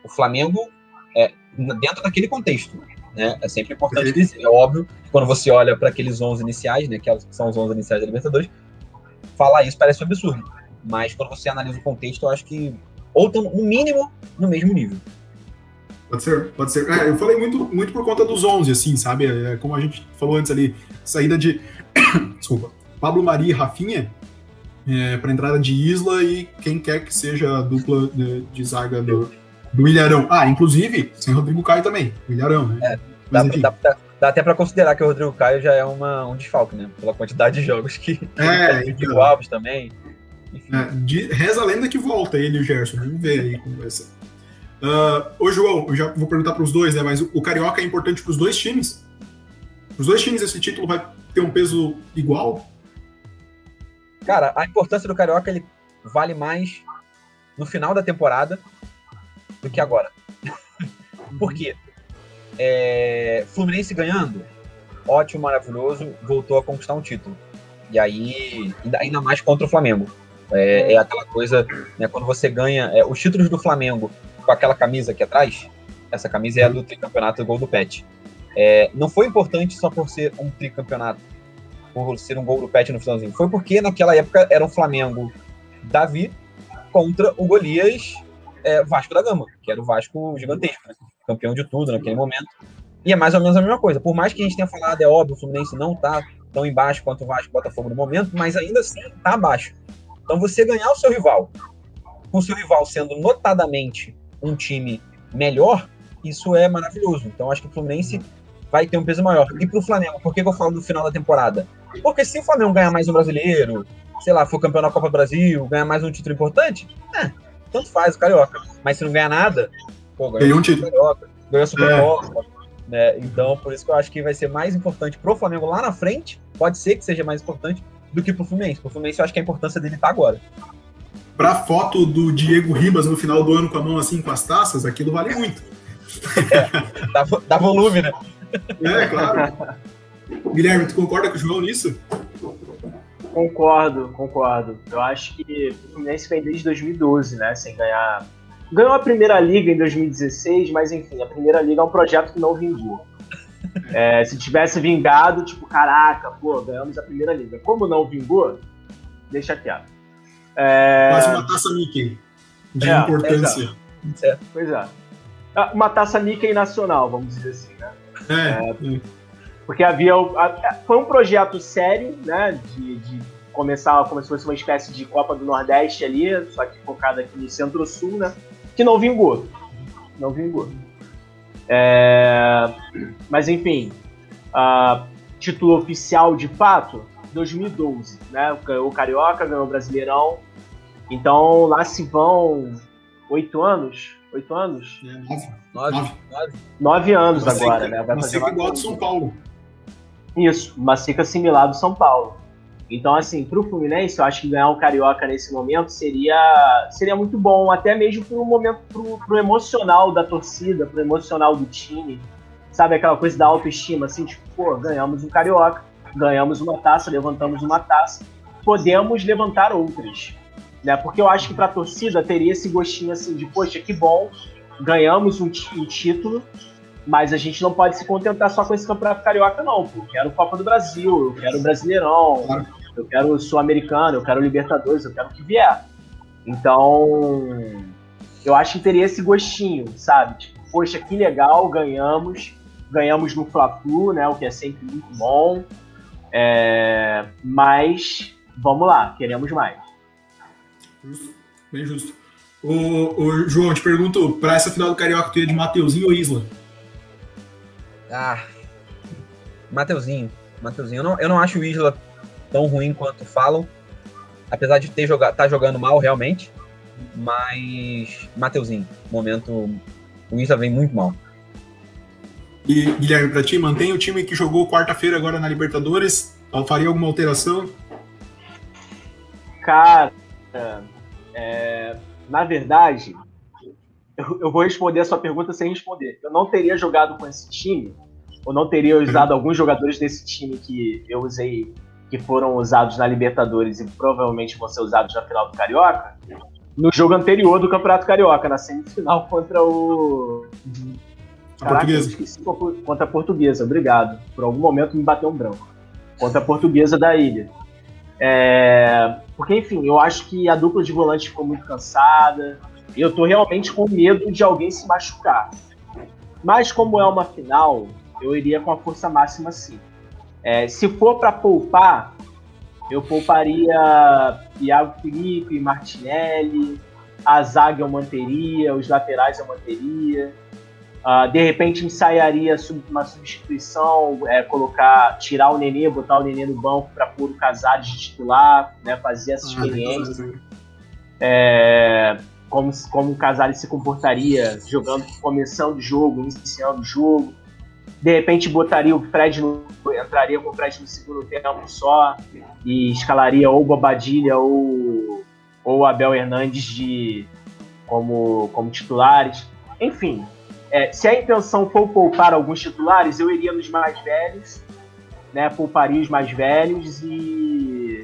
O Flamengo é dentro daquele contexto. Né? É sempre importante dizer. É óbvio que quando você olha para aqueles 11 iniciais, né, que são os 11 iniciais da Libertadores, falar isso parece um absurdo. Mas quando você analisa o contexto, eu acho que ou estão, no mínimo, no mesmo nível. Pode ser, pode ser. É, eu falei muito, muito por conta dos 11, assim, sabe? É, como a gente falou antes ali, saída de. *coughs* Desculpa. Pablo Maria e Rafinha é, para entrada de Isla e quem quer que seja a dupla de, de zaga do, do Ilharão. Ah, inclusive, sem Rodrigo Caio também, o Ilharão, né? É, dá, dá, dá, dá, até para considerar que o Rodrigo Caio já é uma, um desfalque, né? Pela quantidade de jogos que. *laughs* É, então, Alves também. É, de, reza a lenda que volta ele e o Gerson. Vamos ver aí como vai ser. Uh, ô, João, eu já vou perguntar para os dois, né? Mas o, o Carioca é importante para os dois times? Para os dois times, esse título vai ter um peso igual? Cara, a importância do Carioca ele vale mais no final da temporada do que agora. Por quê? É, Fluminense ganhando, ótimo, maravilhoso, voltou a conquistar um título. E aí, ainda mais contra o Flamengo. É, é aquela coisa, né, quando você ganha é, os títulos do Flamengo com aquela camisa aqui atrás, essa camisa é a do tricampeonato do Gol do Pet. É, não foi importante só por ser um tricampeonato, por ser um gol do Pet no finalzinho. Foi porque naquela época era o Flamengo Davi contra o Golias é, Vasco da Gama, que era o Vasco gigantesco, né? campeão de tudo naquele momento. E é mais ou menos a mesma coisa. Por mais que a gente tenha falado, é óbvio, o Fluminense não tá tão embaixo quanto o Vasco Botafogo no momento, mas ainda assim tá abaixo. Então você ganhar o seu rival, com o seu rival sendo notadamente um time melhor, isso é maravilhoso. Então acho que o Fluminense vai ter um peso maior. E pro Flamengo, por que, que eu falo do final da temporada? Porque se o Flamengo ganhar mais um brasileiro, sei lá, for campeão da Copa do Brasil, ganhar mais um título importante, é, tanto faz o Carioca. Mas se não ganhar nada, pô, ganhou um título. Carioca, ganhou a Supercopa. É. Né? Então, por isso que eu acho que vai ser mais importante pro Flamengo lá na frente, pode ser que seja mais importante, do que pro Fluminense. Pro Fluminense eu acho que a importância dele tá agora pra foto do Diego Ribas no final do ano com a mão assim com as taças, aquilo vale muito. É, *laughs* dá, dá, volume, né? É, claro. Guilherme, tu concorda com o João nisso? Concordo, concordo. Eu acho que o Fluminense vem desde 2012, né? Sem ganhar. Ganhou a primeira liga em 2016, mas enfim, a primeira liga é um projeto que não vingou. *laughs* É, se tivesse vingado, tipo, caraca, pô, ganhamos a primeira liga. Como não vingou, deixa quieto. É... Quase uma taça Mickey de é, importância. É. Pois é. Ah, uma taça Mickey nacional, vamos dizer assim, né? É. é. Porque havia. Foi um projeto sério, né? De, de começar como se fosse uma espécie de Copa do Nordeste ali, só que focada aqui no Centro-Sul, né? Que não vingou. Não vingou. É... Mas enfim, uh, título oficial de fato, 2012, né? O Carioca ganhou o Brasileirão. Então lá se vão oito anos. Oito anos? É, nove. Nove. Nove, nove anos Uma agora, né? Vai fazer igual do São Paulo. Isso, uma seca similar do São Paulo. Então, assim, pro Fluminense, eu acho que ganhar o Carioca nesse momento seria, seria muito bom, até mesmo pro momento, pro, emocional da torcida, pro emocional do time. Sabe aquela coisa da autoestima, assim, tipo, pô, ganhamos um Carioca, ganhamos uma taça, levantamos uma taça, podemos levantar outras. Né? Porque eu acho que pra torcida teria esse gostinho assim de, poxa, que bom, ganhamos um, um título, mas a gente não pode se contentar só com esse campeonato carioca, não. Pô. Eu quero Copa do Brasil, eu quero Brasileirão, eu quero Sul-Americano, eu quero Libertadores, eu quero o que vier. Então, eu acho que teria esse gostinho, sabe? Tipo, poxa, que legal, ganhamos. Ganhamos no Fla-Flu, né? O que é sempre muito bom. É, mas, vamos lá, queremos mais. Justo. Bem justo. Ô, ô, João, te pergunto, pra essa final do Carioca, tu ia de Mateuzinho ou Isla? Ah, Mateuzinho. Mateuzinho. Eu não, eu não acho o Isla tão ruim quanto falam. Apesar de ter joga, tá jogando mal, realmente. Mas. Mateuzinho. Momento. O Isla vem muito mal. E, Guilherme, pra ti, mantém o time que jogou quarta-feira agora na Libertadores? Faria alguma alteração? Cara, é, na verdade, eu, eu vou responder a sua pergunta sem responder. Eu não teria jogado com esse time, ou não teria usado *clears throat* alguns jogadores desse time que eu usei, que foram usados na Libertadores e provavelmente vão ser usados na final do Carioca, no jogo anterior do Campeonato Carioca, na semifinal *laughs* contra o. A Caraca, eu portuguesa. esqueci contra a portuguesa, obrigado. Por algum momento me bateu um branco. Contra a portuguesa da ilha. É, Porque, enfim, eu acho que a dupla de volante ficou muito cansada. E eu tô realmente com medo de alguém se machucar. Mas como é uma final, eu iria com a força máxima sim. É, se for para poupar, eu pouparia Iago Felipe, Martinelli, a zaga eu manteria, os laterais eu manteria. Ah, de repente ensaiaria uma substituição, é, colocar, tirar o Nenê, botar o Nenê no banco para pôr o Casares de titular, né, fazer essa experiência é, como, como o Casares se comportaria jogando, começando o jogo, iniciando o jogo. De repente botaria o Fred no, entraria com o Fred no segundo tempo só e escalaria ou Bobadilha ou ou Abel Hernandes de como como titulares. Enfim, é, se a intenção for poupar alguns titulares, eu iria nos mais velhos, né? Pouparia os mais velhos e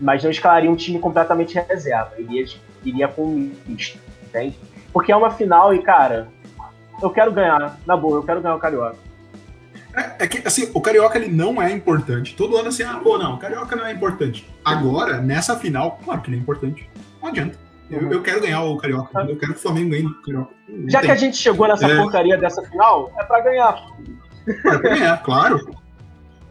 mas não escalaria um time completamente reserva. Iria, iria com um misto, entende? Porque é uma final e, cara, eu quero ganhar. Na boa, eu quero ganhar o Carioca. É, é que, assim, o Carioca ele não é importante. Todo ano, assim, ah, pô, não, o Carioca não é importante. Agora, nessa final, claro que ele é importante. Não adianta. Eu, eu quero ganhar o Carioca. Eu quero que o Flamengo ganhe o Carioca. Não Já tem. que a gente chegou nessa É. porcaria dessa final, é pra ganhar. Pra ganhar, claro.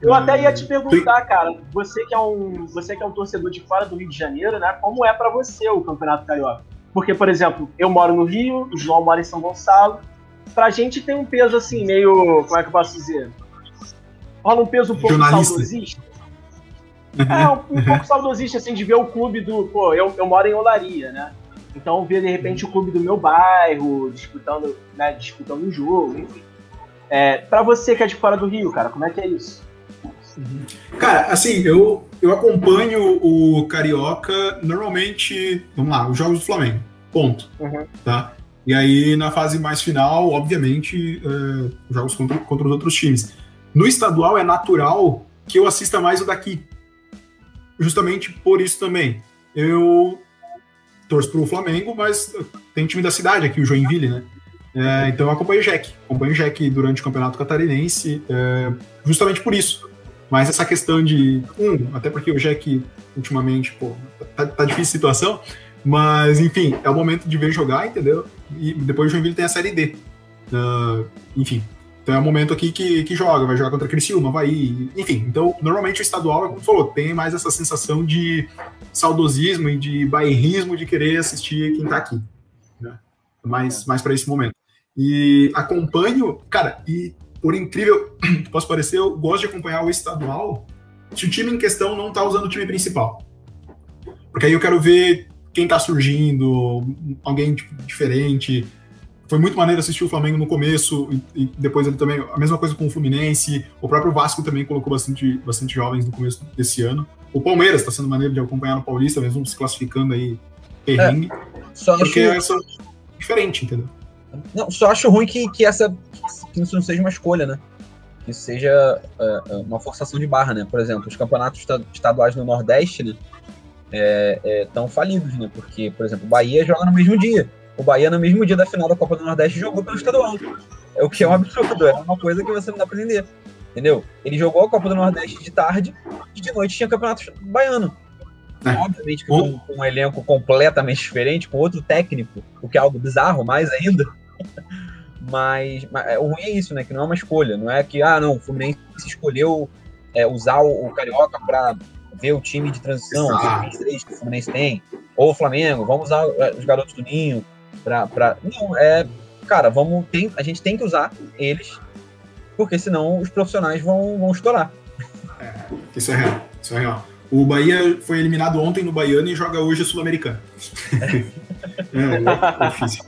Eu até ia te Hum, perguntar, cara, você que é um, você que é um torcedor de fora do Rio de Janeiro, né? Como é pra você o Campeonato Carioca? Porque, por exemplo, eu moro no Rio, o João mora em São Gonçalo. Pra gente tem um peso assim, meio. Como é que eu posso dizer? Rola um peso um pouco Jornalista. saudosista. É, um, um pouco saudosista, assim, de ver o clube do. Pô, eu, eu moro em Olaria, né? Então ver de repente o clube do meu bairro disputando, né, disputando um jogo, enfim. É, pra você que é de fora do Rio, cara, como é que é isso? Cara, assim, eu, eu acompanho o Carioca normalmente, vamos lá, os jogos do Flamengo. Ponto. Uhum. Tá? E aí, na fase mais final, obviamente, é, os jogos contra, contra os outros times. No estadual é natural que eu assista mais o daqui. Justamente por isso também. Eu torço pro Flamengo, mas tem time da cidade aqui, o Joinville, né? É, então eu acompanho o Jack. Acompanho o Jack durante o Campeonato Catarinense, é, justamente por isso. Mas essa questão de. Um, até porque o Jack, ultimamente, pô, tá, tá difícil a situação. Mas, enfim, é o momento de ver jogar, entendeu? E depois o Joinville tem a Série D. Ah, enfim. Então é o momento aqui que, que joga, vai jogar contra Criciúma, vai enfim. Então, normalmente o estadual, como falou, tem mais essa sensação de saudosismo e de bairrismo de querer assistir quem tá aqui. Né? Mais, mais para esse momento. E acompanho, cara, e por incrível *clears throat* que possa parecer, eu gosto de acompanhar o estadual se o time em questão não tá usando o time principal. Porque aí eu quero ver quem tá surgindo, alguém tipo, diferente. Foi muito maneiro assistir o Flamengo no começo e, e, depois ele também. A mesma coisa com o Fluminense. O próprio Vasco também colocou bastante, bastante jovens no começo desse ano. O Palmeiras está sendo maneiro de acompanhar no Paulista, mesmo se classificando aí perrengue. É, só porque acho... é diferente, entendeu? Não, só acho ruim que, que essa que isso não seja uma escolha, né? Que seja uh, uma forçação de barra, né? Por exemplo, os campeonatos estaduais no Nordeste, né? Estão é, é, falidos, né? Porque, por exemplo, o Bahia joga no mesmo dia. O Bahia, no mesmo dia da final da Copa do Nordeste, jogou pelo estadual. É o que é um absurdo, é uma coisa que você não dá pra entender. Entendeu? Ele jogou a Copa do Nordeste de tarde e de noite tinha campeonato baiano. É. Obviamente que com, com um elenco completamente diferente, com outro técnico, o que é algo bizarro mais ainda. *laughs* Mas, mas é, o ruim é isso, né? Que não é uma escolha. Não é que, ah, não, o Fluminense escolheu é, usar o, o Carioca para ver o time de transição, que o Fluminense tem. Ou o Flamengo, vamos usar é, os garotos do Ninho pra. pra... Não, é. Cara, vamos. Tem, a gente tem que usar eles, porque senão os profissionais vão, vão estourar. É, isso é real. Isso é real. O Bahia foi eliminado ontem no Baiano e joga hoje Sul-Americano. *laughs* é, é difícil.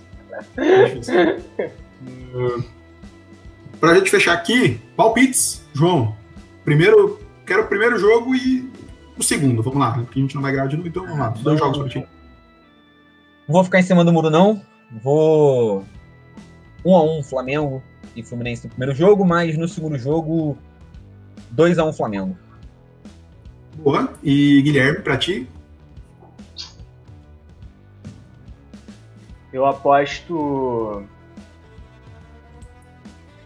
É difícil. Uh, pra gente fechar aqui, palpites, João. Primeiro, quero o primeiro jogo e o segundo. Vamos lá, porque a gente não vai gravar de novo, então vamos lá. Dois jogos pra ti. Vou ficar em cima do muro, não. Vou. Um a um Flamengo e Fluminense no primeiro jogo, mas no segundo jogo, 2 a 1 Flamengo. Boa. E Guilherme, pra ti? Eu aposto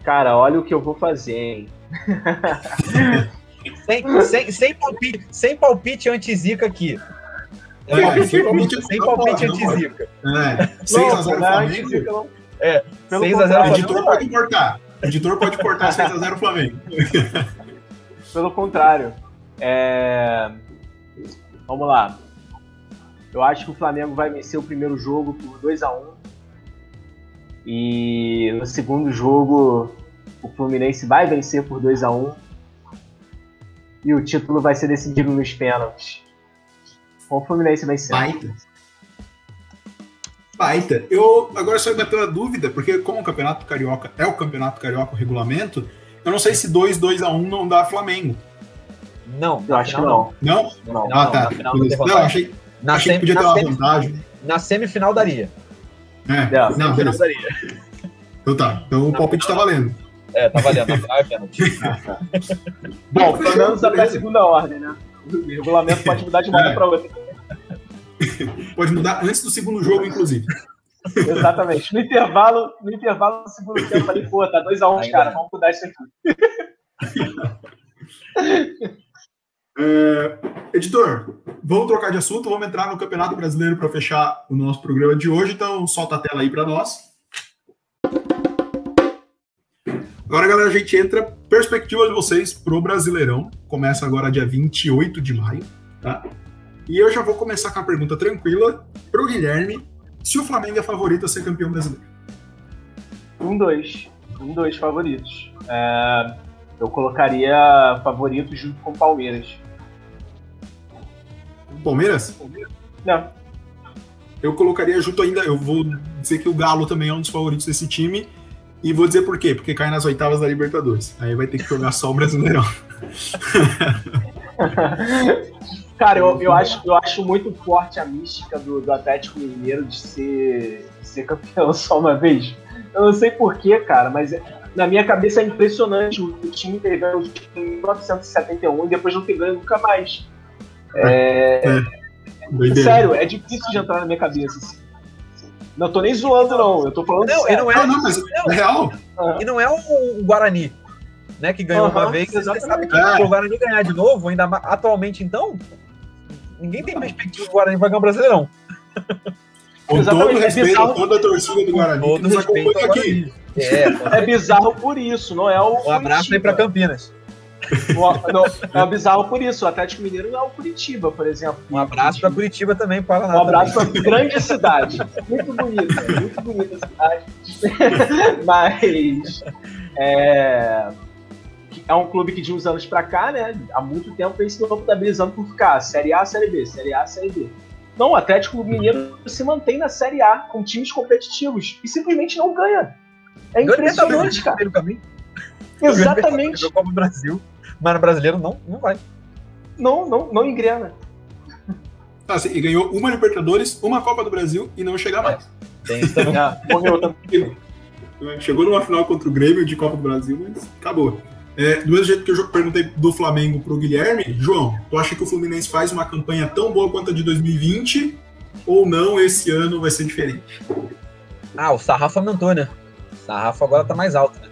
Cara, olha o que eu vou fazer, hein? *laughs* sem, sem, sem, palpite, sem palpite anti-zica aqui. É, sem palpite, sem palpite anti-zica. É, 6x0 Flamengo. É, 6x0 Editor pode cortar. Editor pode cortar 6x0 *laughs* Flamengo. Pelo contrário. É... Vamos lá. Eu acho que o Flamengo vai vencer o primeiro jogo por 2x1. E no segundo jogo, o Fluminense vai vencer por 2 a 1 E o título vai ser decidido nos pênaltis. Com o Fluminense vencendo. Baita. Baita. Eu agora só bateu a dúvida, porque como o Campeonato Carioca é o Campeonato Carioca o regulamento, eu não sei se 2 2 a 1 não dá Flamengo. Não, eu acho que não. Não? Não, ah, tá. Não, não, achei, na achei que podia ter uma vantagem. Na semifinal daria. É, não, não beleza. Daria. Então tá, então o palpite tá valendo. É, tá valendo, na final é pênalti. *laughs* Bom, pelo menos até a segunda ordem, né? O regulamento pode mudar de uma hora é. pra outra. *laughs* Pode mudar antes do segundo jogo, inclusive. *laughs* Exatamente. No intervalo, no intervalo do segundo tempo, eu falei, pô, tá 2x1, um, cara, vamos mudar isso aqui. É, editor, vamos trocar de assunto, vamos entrar no Campeonato Brasileiro para fechar o nosso programa de hoje, então solta a tela aí para nós. Agora, galera, a gente entra perspectiva de vocês pro Brasileirão. Começa agora dia 28 de maio, tá? E eu já vou começar com a pergunta tranquila pro Guilherme: se o Flamengo é favorito a ser campeão brasileiro? Um, dois. Um, dois favoritos. É, eu colocaria favorito junto com o Palmeiras. Palmeiras? Não. Eu colocaria junto ainda, eu vou dizer que o Galo também é um dos favoritos desse time. E vou dizer por quê, porque cai nas oitavas da Libertadores. Aí vai ter que jogar só o Brasileirão. *laughs* Cara, eu, eu, acho, eu acho muito forte a mística do, do Atlético Mineiro de ser, de ser campeão *laughs* só uma vez. Eu não sei porquê, cara, mas na minha cabeça é impressionante o, o time ter ganho em 1971 e depois não ter ganho nunca mais. É, é, é sério, é difícil de entrar na minha cabeça. Assim. Não tô nem zoando, não. Eu tô falando não, sério. E não é, não, mas é real. E não é o Guarani, né, que ganhou uma vez. Você sabe que é. o Guarani ganhar de novo, ainda atualmente, então, ninguém tem perspectiva que o Guarani vai ganhar o Brasileirão. Com todo respeito a toda a torcida do Guarani que nos acompanha aqui. É, É bizarro por isso, não é o. um abraço aí pra Campinas. *laughs* O- não, é bizarro por isso. O Atlético Mineiro não é o Curitiba, por exemplo. Um abraço pra Curitiba também, Paraná. Um abraço pra grande cidade. Muito bonita, muito bonita cidade. *laughs* Mas é, é um clube que de uns anos pra cá, né? Há muito tempo vem se notabilizando por ficar Série A, Série B, Série A, Série B. Não, o Atlético Mineiro se mantém na Série A com times competitivos e simplesmente não ganha. É impressionante, cara. Exatamente. Copa do Brasil, mas no brasileiro não, não vai. Não, não, não engrena. Ah, assim, e ganhou uma Libertadores, uma Copa do Brasil e não chega mais. Tem isso também. É, morreu também. *laughs* Chegou numa final contra o Grêmio de Copa do Brasil, mas acabou. É, do mesmo jeito que eu perguntei do Flamengo pro Guilherme, João, tu acha que o Fluminense faz uma campanha tão boa quanto a de 2020? Ou não, esse ano vai ser diferente? Ah, o sarrafo aumentou, né? O sarrafo agora tá mais alto, né?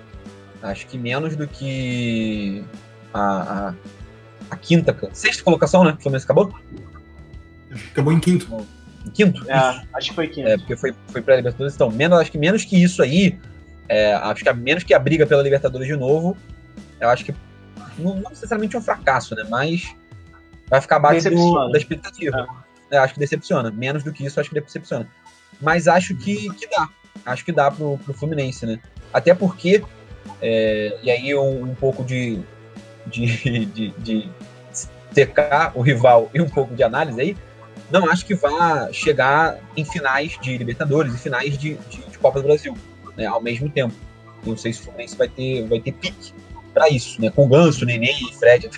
Acho que menos do que a, a, a quinta, sexta colocação, né? O Fluminense acabou? Acabou em quinto. Em quinto? É, acho que foi quinto. É, porque foi, foi pra Libertadores. Então, menos, acho que menos que isso aí, é, acho que a- menos que a briga pela Libertadores de novo, eu acho que não, não necessariamente um fracasso, né? Mas vai ficar abaixo do, da expectativa. É, acho que decepciona. Menos do que isso, acho que decepciona. Mas acho que, que dá. Acho que dá pro, pro Fluminense, né? Até porque, é, e aí um, um pouco de, de, de, de secar o rival e um pouco de análise aí, não acho que vá chegar em finais de Libertadores e finais de, de, de Copa do Brasil, né, ao mesmo tempo. Não sei se o Fluminense vai ter, vai ter pique para isso, né, com Ganso, Nenê e Fred.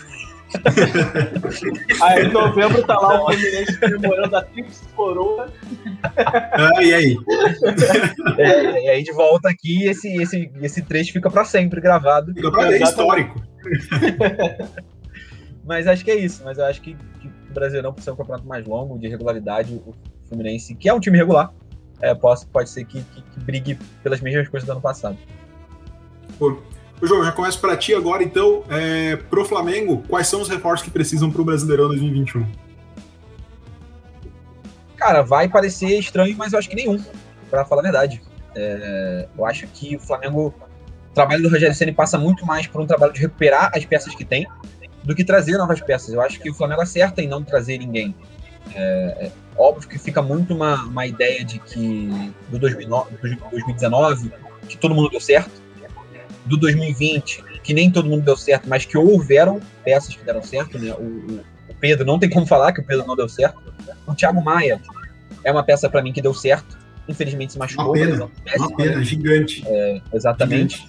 Aí *laughs* em novembro tá lá o Fluminense comemorando a Tríplice Coroa. Ah, e aí? É, e aí de volta aqui, esse, esse, esse trecho fica para sempre gravado. Fica pra ver, histórico. *laughs* Mas acho que é isso. Mas eu acho que, que o Brasileirão, por ser um campeonato mais longo, de regularidade, o Fluminense, que é um time regular, é, pode, pode ser que, que, que brigue pelas mesmas coisas do ano passado. Ô, João, já começo pra ti agora, então. É, pro Flamengo, quais são os reforços que precisam pro Brasileirão 2021? Cara, vai parecer estranho, mas eu acho que nenhum, pra falar a verdade. É, eu acho que o Flamengo, o trabalho do Rogério Ceni passa muito mais por um trabalho de recuperar as peças que tem do que trazer novas peças. Eu acho que o Flamengo acerta em não trazer ninguém. É, é óbvio que fica muito uma, uma ideia de que do 2009, do 2019 que todo mundo deu certo, do 2020 que nem todo mundo deu certo, mas que houveram peças que deram certo, né? O, o- Pedro não tem como falar que o Pedro não deu certo. O Thiago Maia é uma peça pra mim que deu certo. Infelizmente se machucou. Uma pena. péssima, Uma pena, gigante. Exatamente.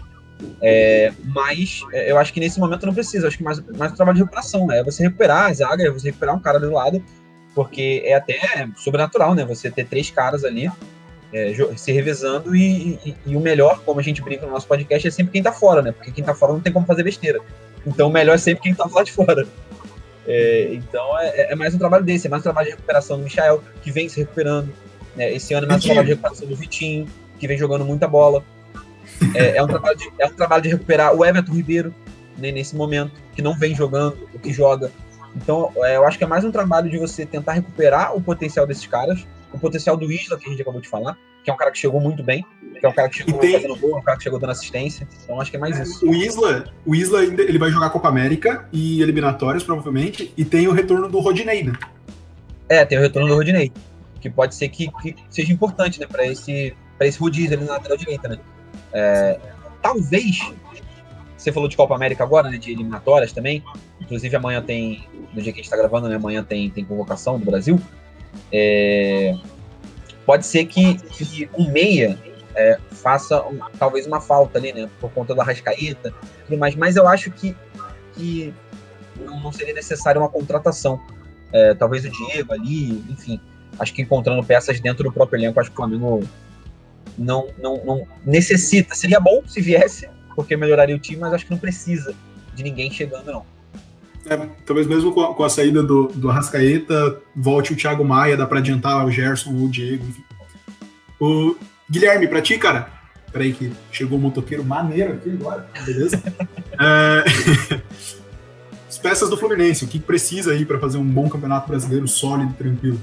É, mas é, eu acho que nesse momento não precisa. Acho que mais, mais um trabalho de recuperação. né? É você recuperar a zaga, é você recuperar um cara do lado, porque é até sobrenatural, né? Você ter três caras ali é, se revezando e, e- e o melhor, como a gente brinca no nosso podcast, é sempre quem tá fora, né? Porque quem tá fora não tem como fazer besteira. Então o melhor é sempre quem tá lá de fora. É, então é, é mais um trabalho desse, é mais um trabalho de recuperação do Michael, que vem se recuperando. né? Esse ano é mais um trabalho de recuperação do Vitinho, que vem jogando muita bola. É, é um, trabalho de, é um trabalho de recuperar o Everton Ribeiro né, nesse momento, que não vem jogando, o que joga. Então, é, eu acho que é mais um trabalho de você tentar recuperar o potencial desses caras, o potencial do Isla, que a gente acabou de falar, que é um cara que chegou muito bem, que é um cara que chegou tem- fazendo gol, é um cara que chegou dando assistência. Então, acho que é mais isso. O Isla, o Isla ainda ele vai jogar Copa América e eliminatórias, provavelmente, e tem o retorno do Rodinei, né? É, tem o retorno do Rodinei, que pode ser que, que seja importante, né, para esse, pra esse rodízio ali na lateral direita, né. É, talvez, você falou de Copa América agora, né, de eliminatórias também, inclusive amanhã tem, no dia que a gente tá gravando, né, amanhã tem, tem convocação do Brasil, é, pode ser que, que um meia é, faça um- talvez uma falta ali, né, por conta da Rascaeta tudo mais, mas eu acho que, que não, seria necessário uma contratação. É, talvez o Diego ali, enfim, acho que encontrando peças dentro do próprio elenco, acho que o Flamengo não, não, não necessita. Seria bom se viesse, porque melhoraria o time, mas acho que não precisa de ninguém chegando, não. É, talvez mesmo com a, com a saída do, do Arrascaeta, volte o Thiago Maia, dá pra adiantar o Gerson ou o Diego, enfim. O Guilherme, pra ti, cara. Peraí que chegou um motoqueiro maneiro aqui agora, beleza? *laughs* É, *laughs* As peças do Fluminense, o que precisa aí pra fazer um bom campeonato brasileiro sólido, tranquilo?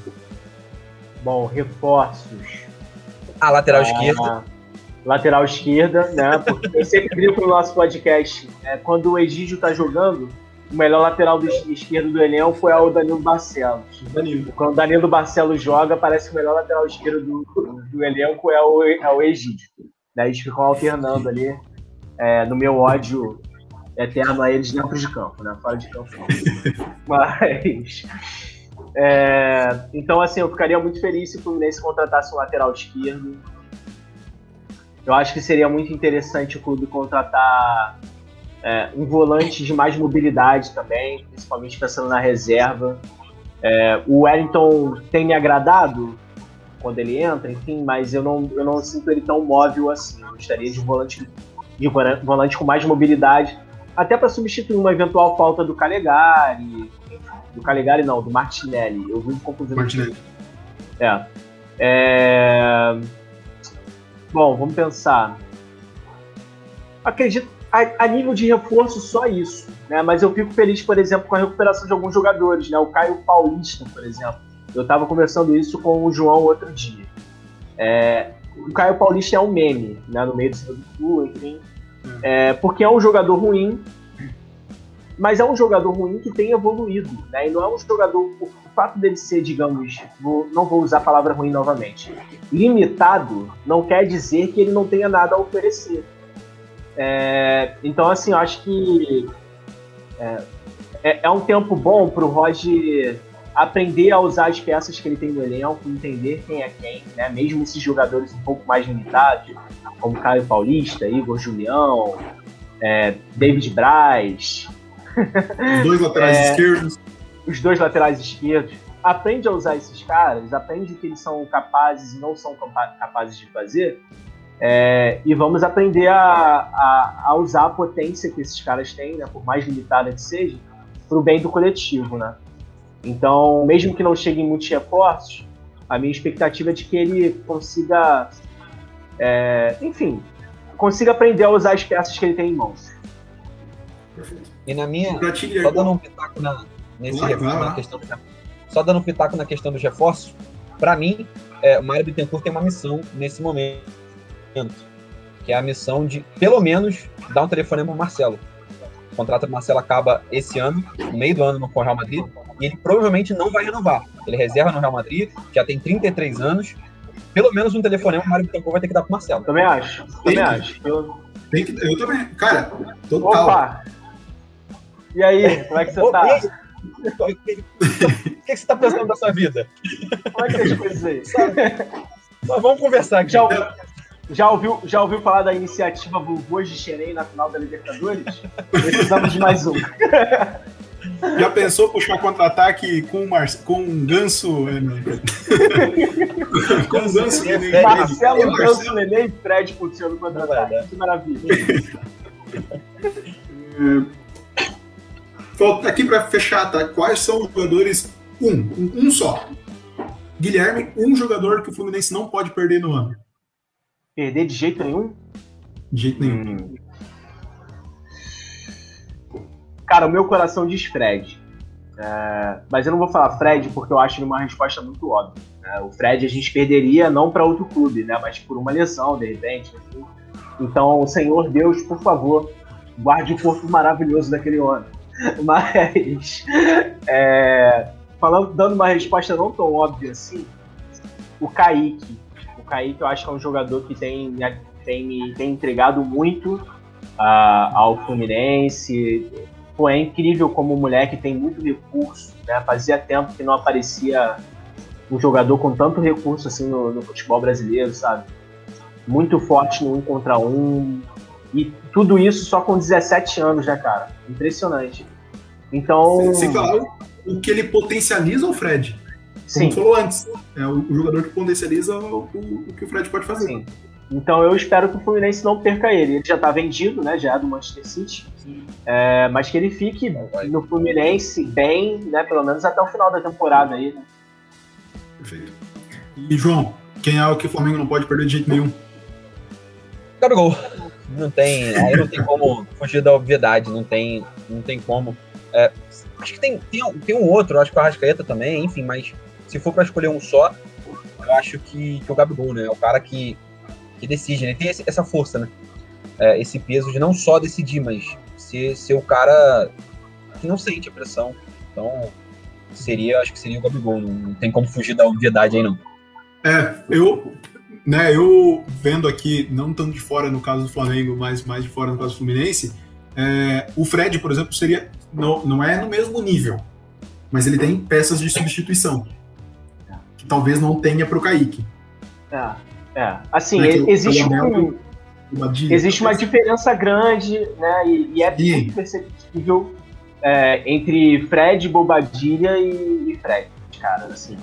Bom, reforços. A lateral Ah, esquerda, lateral esquerda, né? Porque eu sempre brinco no nosso podcast, é, quando o Egídio tá jogando, o melhor lateral do esquerdo do elenco é o Danilo Barcelos. Danilo. Quando o Danilo Barcelos joga, parece que o melhor lateral esquerdo do, do elenco é o, é o Egídio. Daí eles ficam alternando ali é, no meu ódio eterno a eles dentro de campo, né? Fora de campo. *laughs* Mas. É, então, assim, eu ficaria muito feliz se o Fluminense contratasse um lateral esquerdo. Eu acho que seria muito interessante o clube contratar é, um volante de mais mobilidade também, principalmente pensando na reserva. É, o Wellington tem me agradado quando ele entra, enfim, mas eu não, eu não sinto ele tão móvel assim. Eu gostaria de um volante, de volante com mais mobilidade, até para substituir uma eventual falta do Calegari, do Calegari não, do Martinelli. Eu vi confusão. Martinelli. É. é. Bom, vamos pensar. Acredito a, a, nível de reforço só isso, né? Mas eu fico feliz, por exemplo, com a recuperação de alguns jogadores, né? O Caio Paulista, por exemplo. Eu estava conversando isso com o João outro dia. É, o Caio Paulista é um meme, né? No meio do segundo enfim. É, porque é um jogador ruim, mas é um jogador ruim que tem evoluído, né? E não é um jogador. O fato dele ser, digamos, vou, não vou usar a palavra ruim novamente, limitado, não quer dizer que ele não tenha nada a oferecer. É, então, assim, eu acho que é, é, é um tempo bom para o Roger aprender a usar as peças que ele tem no elenco, entender quem é quem, né? Mesmo esses jogadores um pouco mais limitados, como Caio Paulista, Igor Julião, é, David Braz, os dois laterais *laughs* é, esquerdos. Os dois laterais esquerdos. Aprende a usar esses caras, aprende o que eles são capazes e não são capazes de fazer. É, e vamos aprender a, a, a, usar a potência que esses caras têm, né, por mais limitada que seja, para o bem do coletivo. Né? Então, mesmo que não cheguem muitos reforços, a minha expectativa é de que ele consiga, é, enfim, consiga aprender a usar as peças que ele tem em mãos. Perfeito. E na minha. Só dando um pitaco na, nesse reforço, na questão do, Só dando um pitaco na questão dos reforços, para mim, é, o Mário Bittencourt tem uma missão nesse momento. Que é a missão de, pelo menos, dar um telefonema pro Marcelo. O contrato do Marcelo acaba esse ano, no meio do ano no Real Madrid, e ele provavelmente não vai renovar. Ele reserva no Real Madrid, já tem 33 anos. Pelo menos um telefonema o Mário Bittencourt vai ter que dar pro Marcelo. Também acho. Também acho. Eu... Tem que, eu também. Cara, total. Opa! E aí, como é que você tá? O que, você tá pensando da sua vida? Como é que é as coisas aí? Mas vamos conversar aqui. Já, já, ouviu, já ouviu falar da iniciativa Vovôs de Xerém na final da Libertadores? Precisamos de mais um. Já pensou puxar contra-ataque com, Mar... com um ganso? É, com um ganso Neném. Marcelo, Ganso, Neném e Fred funcionando contra-ataque. Que maravilha. *laughs* Falta aqui para fechar, tá? Quais são os jogadores? Um, um só. Guilherme, um jogador que o Fluminense não pode perder no ano. Perder de jeito nenhum? De jeito nenhum. Hum. Cara, o meu coração diz Fred. É, mas eu não vou falar Fred porque eu acho ele uma resposta muito óbvia. Né? O Fred a gente perderia não para outro clube, né? mas por uma lesão, de repente. Então, Senhor Deus, por favor, guarde o corpo maravilhoso daquele homem. *laughs* Mas, é, falando, dando uma resposta não tão óbvia assim, o Kaique. O Kaique eu acho que é um jogador que tem, tem, tem entregado muito uh, ao Fluminense. Pô, é incrível como o moleque tem muito recurso. Né? Fazia tempo que não aparecia um jogador com tanto recurso assim no, no futebol brasileiro, sabe? Muito forte no um contra um, e tudo isso só com 17 anos, né, cara? Impressionante. Então. Sem falar o que ele potencializa o Fred. Sim. Como falou antes. É o, jogador que potencializa o, o, o, que o Fred pode fazer. Sim. Então eu espero que o Fluminense não perca ele. Ele já está vendido, né? Já é do Manchester City. É, mas que ele fique no Fluminense bem, né? Pelo menos até o final da temporada aí. Né? Perfeito. E João, quem é o que o Flamengo não pode perder de jeito nenhum? Gabigol não tem, aí não tem como fugir da obviedade, não tem, não tem como. É, acho que tem, tem, tem um outro, acho que o Arrascaeta também, enfim, mas se for para escolher um só, eu acho que, que o Gabigol, né? É o cara que, que decide, ele tem esse, essa força, né? É, esse peso de não só decidir, mas ser, ser o cara que não sente a pressão. Então, seria, acho que seria o Gabigol. Não, não tem como fugir da obviedade aí, não. É, eu, né, eu vendo aqui, não tanto de fora no caso do Flamengo, mas mais de fora no caso do Fluminense, é, o Fred, por exemplo, seria. Não, não é no mesmo nível, mas ele tem peças de substituição. Que talvez não tenha para o Kaique. É, é. Assim, Né, existe um, Badilha, existe uma talvez. diferença grande, né? E, e é muito perceptível é, entre Fred, Bobadilha e, e Fred, cara, assim.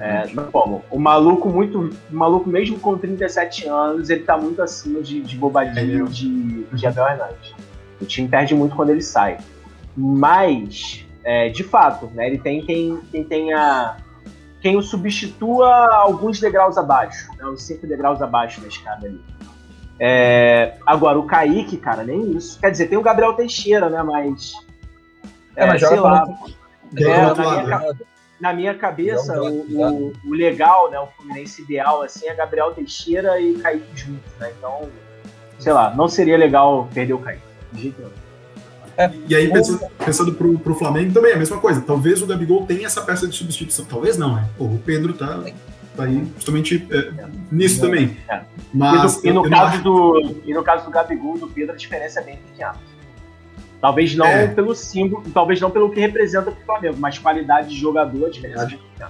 É, não como. O maluco muito. O maluco, mesmo com 37 anos, ele tá muito acima de, de Bobadilha e de, de Abel Hernandes. O time perde muito quando ele sai. Mas, é, de fato, né, ele tem quem, quem tenha. Quem o substitua alguns degraus abaixo, né, uns 5 degraus abaixo da escada ali. É, agora, o Kaique, cara, nem isso. Quer dizer, tem o Gabriel Teixeira, né? Mas. É, mas sei joga lá. É, na minha? Na minha cabeça, o, o, o legal, né, o Fluminense ideal, assim, é Gabriel Teixeira e Kaique juntos, né? Então, sei lá, não seria legal perder o Kaique. De jeito nenhum. E aí, pensando, pensando pro, pro Flamengo, também é a mesma coisa. Talvez o Gabigol tenha essa peça de substituição. Talvez não, né? Pô, o Pedro tá, tá aí justamente é, nisso também. É. Mas e, no, e, no caso acho- do, e no caso do Gabigol, do Pedro, a diferença é bem pequena. Talvez não É. pelo símbolo, talvez não pelo que representa pro Flamengo, mas qualidade de jogador, a diferença é.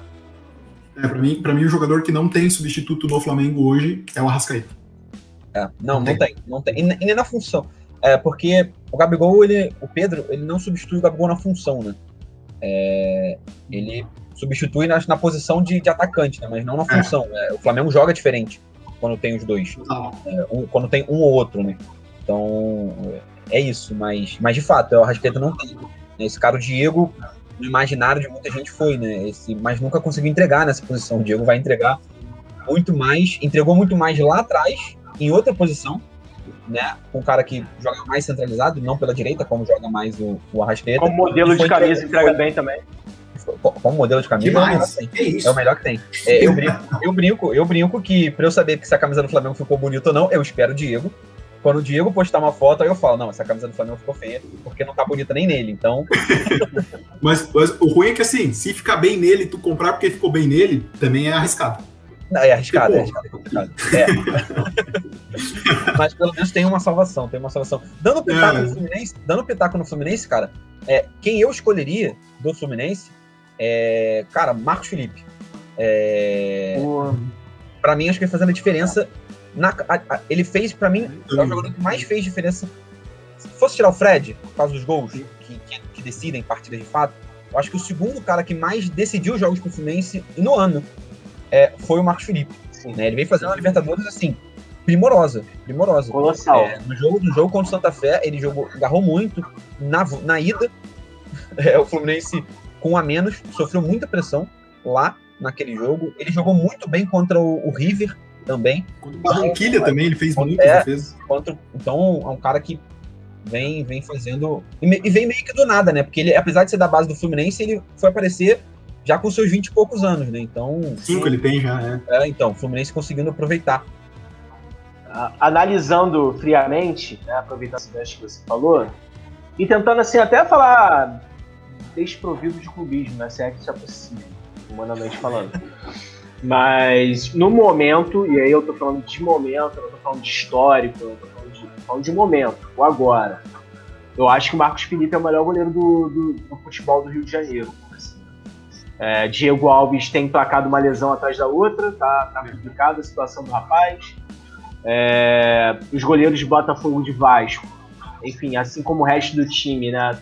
É, pra, mim, pra mim, o jogador que não tem substituto no Flamengo hoje é o Arrascaeta. É, não, não tem, não tem. E, ne- e nem na função. É, porque o Gabigol, ele, o Pedro, ele não substitui o Gabigol na função, né? É, ele substitui na, na posição de, de atacante, né? Mas não na função. É, o Flamengo joga diferente quando tem os dois. É, um- quando tem um ou outro, né? Então, é isso. Mas, mas de fato, o Arrascaeta não tem. Esse cara, o Diego, no imaginário de muita gente foi, né? Esse, mas nunca conseguiu entregar nessa posição. O Diego vai entregar muito mais, entregou muito mais lá atrás, em outra posição, né? Com um cara que joga mais centralizado, não pela direita, como joga mais o, o Arrascaeta. Como modelo de camisa entrega- bem também. Como modelo de camisa, é o melhor Demais. que tem. Que isso? É o melhor que tem. É, eu, brinco, eu brinco, eu brinco que pra eu saber que se a camisa do Flamengo ficou bonita ou não, eu espero o Diego. Quando o Diego postar uma foto, aí eu falo, não, essa camisa do Flamengo ficou feia, porque não tá bonita nem nele. Então, *laughs* Mas, mas o ruim é que assim, se ficar bem nele, tu comprar porque ficou bem nele, também é arriscado. não, é arriscado, é Tipo, arriscado, é complicado. É. *laughs* Mas pelo menos tem uma salvação, tem uma salvação. Dando pitaco É. no Fluminense, dando pitaco no Fluminense, cara, é, quem eu escolheria do Fluminense é, cara, Marcos Felipe. É, Pra mim, acho que ele fazendo a diferença. Na, a- a- ele fez, pra mim, é o jogador que mais fez diferença. Se fosse tirar o Fred, por causa dos gols que, que, que decidem partidas de fato, eu acho que o segundo cara que mais decidiu jogos pro Fluminense no ano é, foi o Marcos Felipe. né? Ele veio fazendo a Libertadores assim, primorosa, primorosa. Colossal. É, no jogo no jogo contra o Santa Fé, ele jogou, agarrou muito. Na, na ida, *laughs* é, o Fluminense com a menos, sofreu muita pressão lá naquele jogo. Ele jogou muito bem contra o, o River também. O Barranquilha também, ele fez É. muitas defesas. Contra, então, é um cara que vem, vem fazendo. E, me- e vem meio que do nada, né? Porque ele, apesar de ser da base do Fluminense, ele foi aparecer já com seus 20 e poucos anos, né? Então, Cinco ele tem já, né? é, então, o Fluminense conseguindo aproveitar. analisando friamente, né, aproveitando esse gancho que você falou, e tentando assim até falar desprovido de clubismo, né, se é que isso é possível, humanamente falando. *laughs* Mas no momento, e aí eu tô falando de momento, eu tô falando de histórico, eu tô falando de, tô falando de momento, o agora. Eu acho que o Marcos Felipe é o melhor goleiro do, do, do futebol do Rio de Janeiro. assim. É, Diego Alves tem placado uma lesão atrás da outra, tá, tá complicada a situação do rapaz. É, os goleiros de Botafogo de Vasco, enfim, assim como o resto do time, né,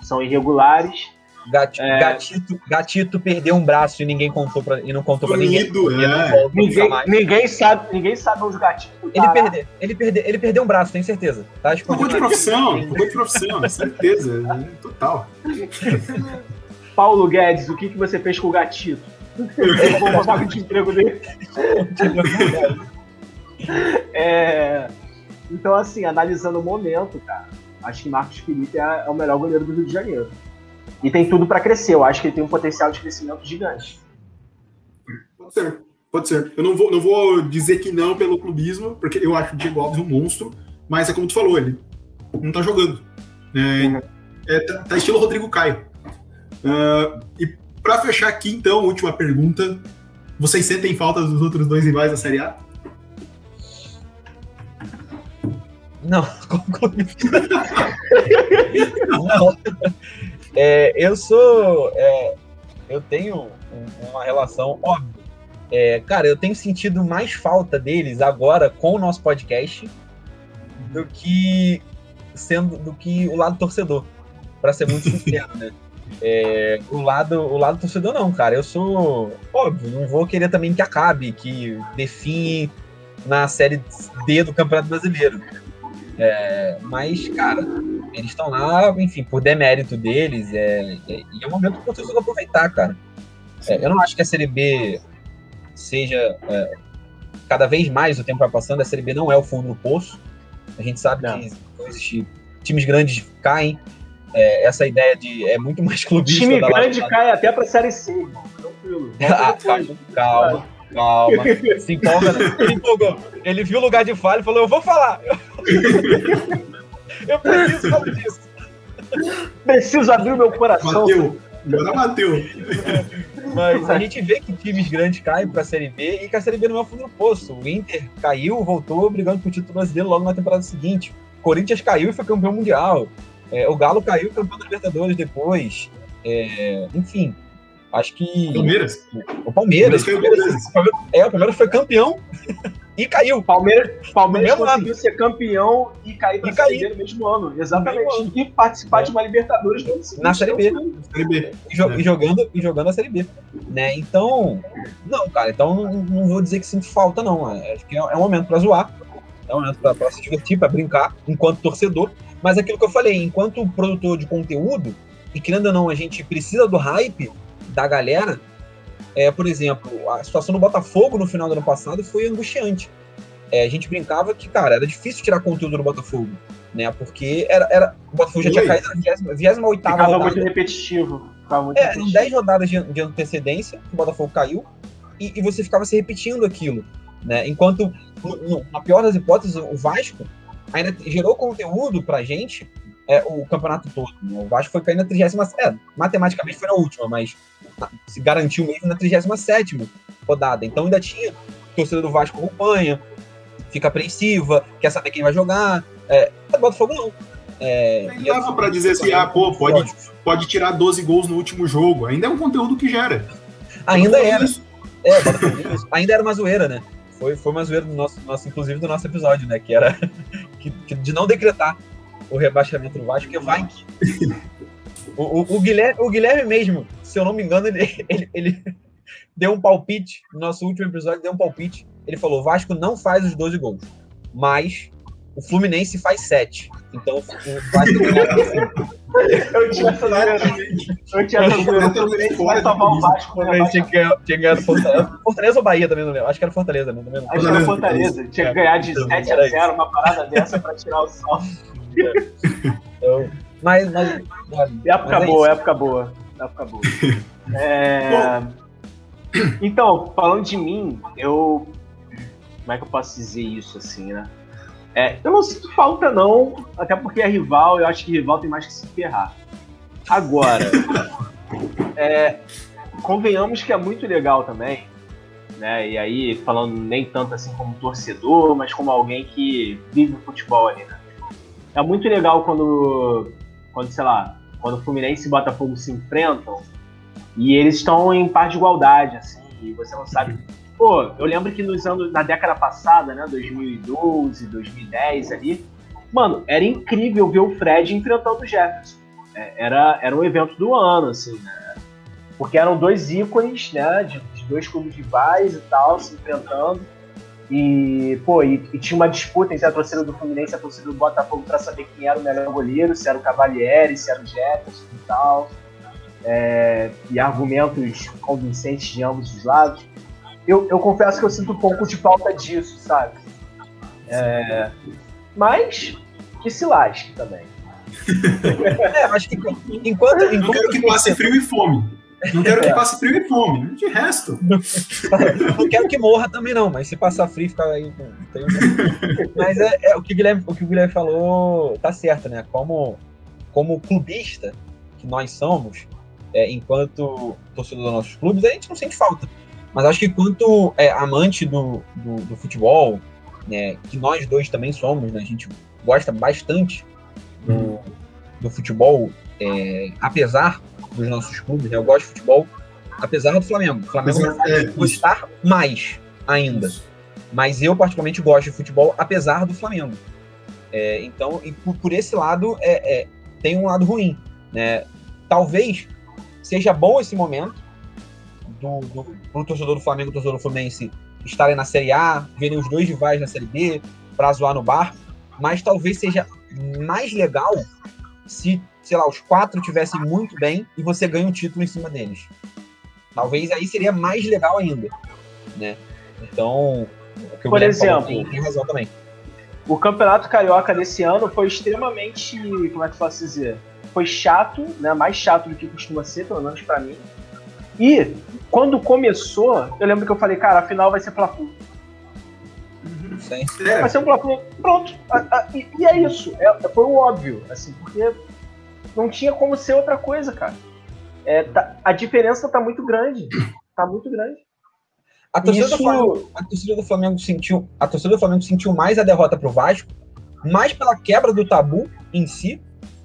são irregulares. Gati- É. Gatito, Gatito perdeu um braço e ninguém contou pra, e não contou pra ninguém. É. Ninguém, ninguém sabe, ninguém sabe onde o gatinho tá. Ele, perde, ele, perde, ele perdeu um braço, tenho certeza. Tá Fugou de profissão, de profissão, certeza. né? Total. Paulo Guedes, o que, que você fez com o gatito? A vaga de emprego dele. É, então, assim, analisando o momento, cara, acho que Marcos Felipe é, é o melhor goleiro do Rio de Janeiro. E tem tudo pra crescer. Eu acho que ele tem um potencial de crescimento gigante. Pode ser. Pode ser. Eu não vou, não vou dizer que não pelo clubismo, porque eu acho o Diego Alves um monstro, mas é como tu falou, ele não tá jogando. É, uhum. é, tá, tá, estilo Rodrigo Caio. Uh, e para fechar aqui, então, última pergunta. Vocês sentem falta dos outros dois rivais da Série A? Não, *laughs* *laughs* *laughs* não. É, eu sou. É, eu tenho uma relação óbvia. É, cara, eu tenho sentido mais falta deles agora com o nosso podcast do que sendo do que o lado torcedor, para ser muito sincero, né? *laughs* É, o lado o lado torcedor não, cara. Eu sou óbvio, não vou querer também que acabe, que define na série D do Campeonato Brasileiro. É, mas, cara, eles estão lá, enfim, por demérito deles, é, é, e é um momento para o torcedor aproveitar, cara. É, eu não acho que a Série B seja. É, cada vez mais o tempo vai passando, a Série B não é o fundo do poço. A gente sabe não. que existe, times grandes caem. É, essa ideia de é muito mais clubista. Time grande cai até para a Série C, irmão. Tranquilo. *laughs* ah, calma, calma. Calma. Se empolga, se empolgou. Ele viu o lugar de falha e falou: Eu vou falar. *laughs* Eu preciso falar disso. Preciso abrir o meu coração. Bateu. Agora bateu. Mas a gente vê que times grandes caem para a Série B e que a Série B não é o fundo do poço. O Inter caiu, voltou brigando pro título brasileiro logo na temporada seguinte. O Corinthians caiu e foi campeão mundial. É, o Galo caiu campeão da Libertadores depois. É, enfim, Acho que. Palmeiras? O Palmeiras. O Palmeiras, é, o Palmeiras foi campeão e caiu. Palmeiras, Palmeiras conseguiu ano. ser campeão e cair para a Série B no mesmo ano. Exatamente. Mesmo ano. E participar é. de uma Libertadores no seguinte, Na Série B. Série B. E, jo é. e, jogando, e jogando a Série B. Né? Então. Não, cara, então não, não vou dizer que sinto falta, não. É, acho que é, é um momento para zoar. É um momento para se divertir, para brincar, enquanto torcedor. Mas aquilo que eu falei, enquanto produtor de conteúdo, e querendo ou não, a gente precisa do hype da galera, é, por exemplo, a situação do Botafogo no final do ano passado foi angustiante. É, a gente brincava que, cara, era difícil tirar conteúdo do Botafogo, né? Porque era, era, o Botafogo já tinha caído na 28 Ficava rodada. muito repetitivo. Ficava muito é, repetitivo. 10 rodadas de, de antecedência que o Botafogo caiu e, e, você ficava se repetindo aquilo, né? Enquanto, no, no, na pior das hipóteses, o Vasco ainda gerou conteúdo pra gente é, o campeonato todo. Né? O Vasco foi cair na 37 é, matematicamente foi na última, mas se garantiu mesmo na 37 rodada. Então ainda tinha torcida do Vasco acompanha, fica apreensiva, quer saber quem vai jogar. É, Botafogo não. É, não dava para dizer assim, ah, pô, pode, pode tirar 12 gols no último jogo. Ainda é um conteúdo que gera. Ainda era. É, ainda era uma zoeira, né? Foi, foi uma zoeira do nosso, nosso, inclusive do nosso episódio, né? Que era *laughs* que, que de não decretar o rebaixamento do Vasco, que vai que. O, o, o, Guilherme, o Guilherme mesmo, se eu não me engano, ele, *laughs* ele, ele deu um palpite, no nosso último episódio, deu um palpite. Ele falou: o Vasco não faz os 12 gols, mas o Fluminense faz 7. Então o Vasco *laughs* Eu tinha essa Eu tinha essa O Fluminense vai tomar o Vasco. Né? Tinha que ganhar do Fortaleza. Fortaleza ou Bahia também, não lembro. Acho que era Fortaleza, né? Também Acho que era Fortaleza. Tinha que ganhar de 7 a 0, uma parada dessa pra tirar o sol. *laughs* *laughs* Então, mas, mas, época mas é boa, época boa, época boa. É... Então, falando de mim, eu. Como é que eu posso dizer isso assim, né? É, eu não sinto falta, não, até porque é rival, eu acho que rival tem mais que se ferrar. Agora, *laughs* é, convenhamos que é muito legal também, né? E aí, falando nem tanto assim como torcedor, mas como alguém que vive o futebol ali, né? É muito legal quando, quando, sei lá, quando o Fluminense e Botafogo se enfrentam e eles estão em par de igualdade, assim, e você não sabe. Pô, eu lembro que nos anos, na década passada, né, 2012, 2010 ali, mano, era incrível ver o Fred enfrentando o Jefferson. É, era, era um evento do ano, assim, né? Porque eram dois ícones, né, de, de dois clubes rivais e tal, se enfrentando. E, pô, e, e, tinha uma disputa entre a torcida do Fluminense e a torcida do Botafogo para saber quem era o melhor goleiro, se era o Cavalieri, se era o Jefferson e tal. É, e argumentos convincentes de ambos os lados. Eu, eu confesso que eu sinto um pouco de falta disso, sabe? É, mas que se lasque também. *laughs* é, acho que enquanto, enquanto eu quero que passe frio e fome. Não quero que passe frio e fome. De resto. *laughs* não quero que morra também, não, mas se passar frio, fica aí. Tem... Mas é, é, o, que o, Guilherme, o que o Guilherme falou tá certo, né? Como, como clubista que nós somos, é, enquanto torcedor dos nossos clubes, a gente não sente falta. Mas acho que quanto é, amante do, do, do, futebol, né, que nós dois também somos, né, a gente gosta bastante do, do futebol, é, apesar dos nossos clubes, né, eu gosto de futebol, apesar do Flamengo. O Flamengo vai é, gostar mais ainda. Mas eu, particularmente, gosto de futebol, apesar do Flamengo. É, então, e por, por esse lado, é, é, tem um lado ruim. Né? Talvez seja bom esse momento do, do, pro torcedor do Flamengo e torcedor do Fluminense estarem na Série A, verem os dois rivais na Série B, para zoar no bar, mas talvez seja mais legal se, sei lá, os quatro tivessem muito bem e você ganha um título em cima deles. Talvez aí seria mais legal ainda, né? Então, por exemplo, tem, tem razão também. O Campeonato Carioca desse ano foi extremamente, como é que eu posso dizer? Foi chato, né? Mais chato do que costuma ser, pelo menos para mim. E quando começou, eu lembro que eu falei, cara, a final vai ser Fla-Flu. Vai ser um Fla-Flu. Pronto. E, e, é isso. É, foi o óbvio, assim, porque não tinha como ser outra coisa, cara. É, tá, a diferença tá muito grande. Tá muito grande. A torcida, Isso... do Flamengo, a torcida do Flamengo sentiu, a torcida do Flamengo sentiu mais a derrota pro Vasco, mais pela quebra do tabu em si,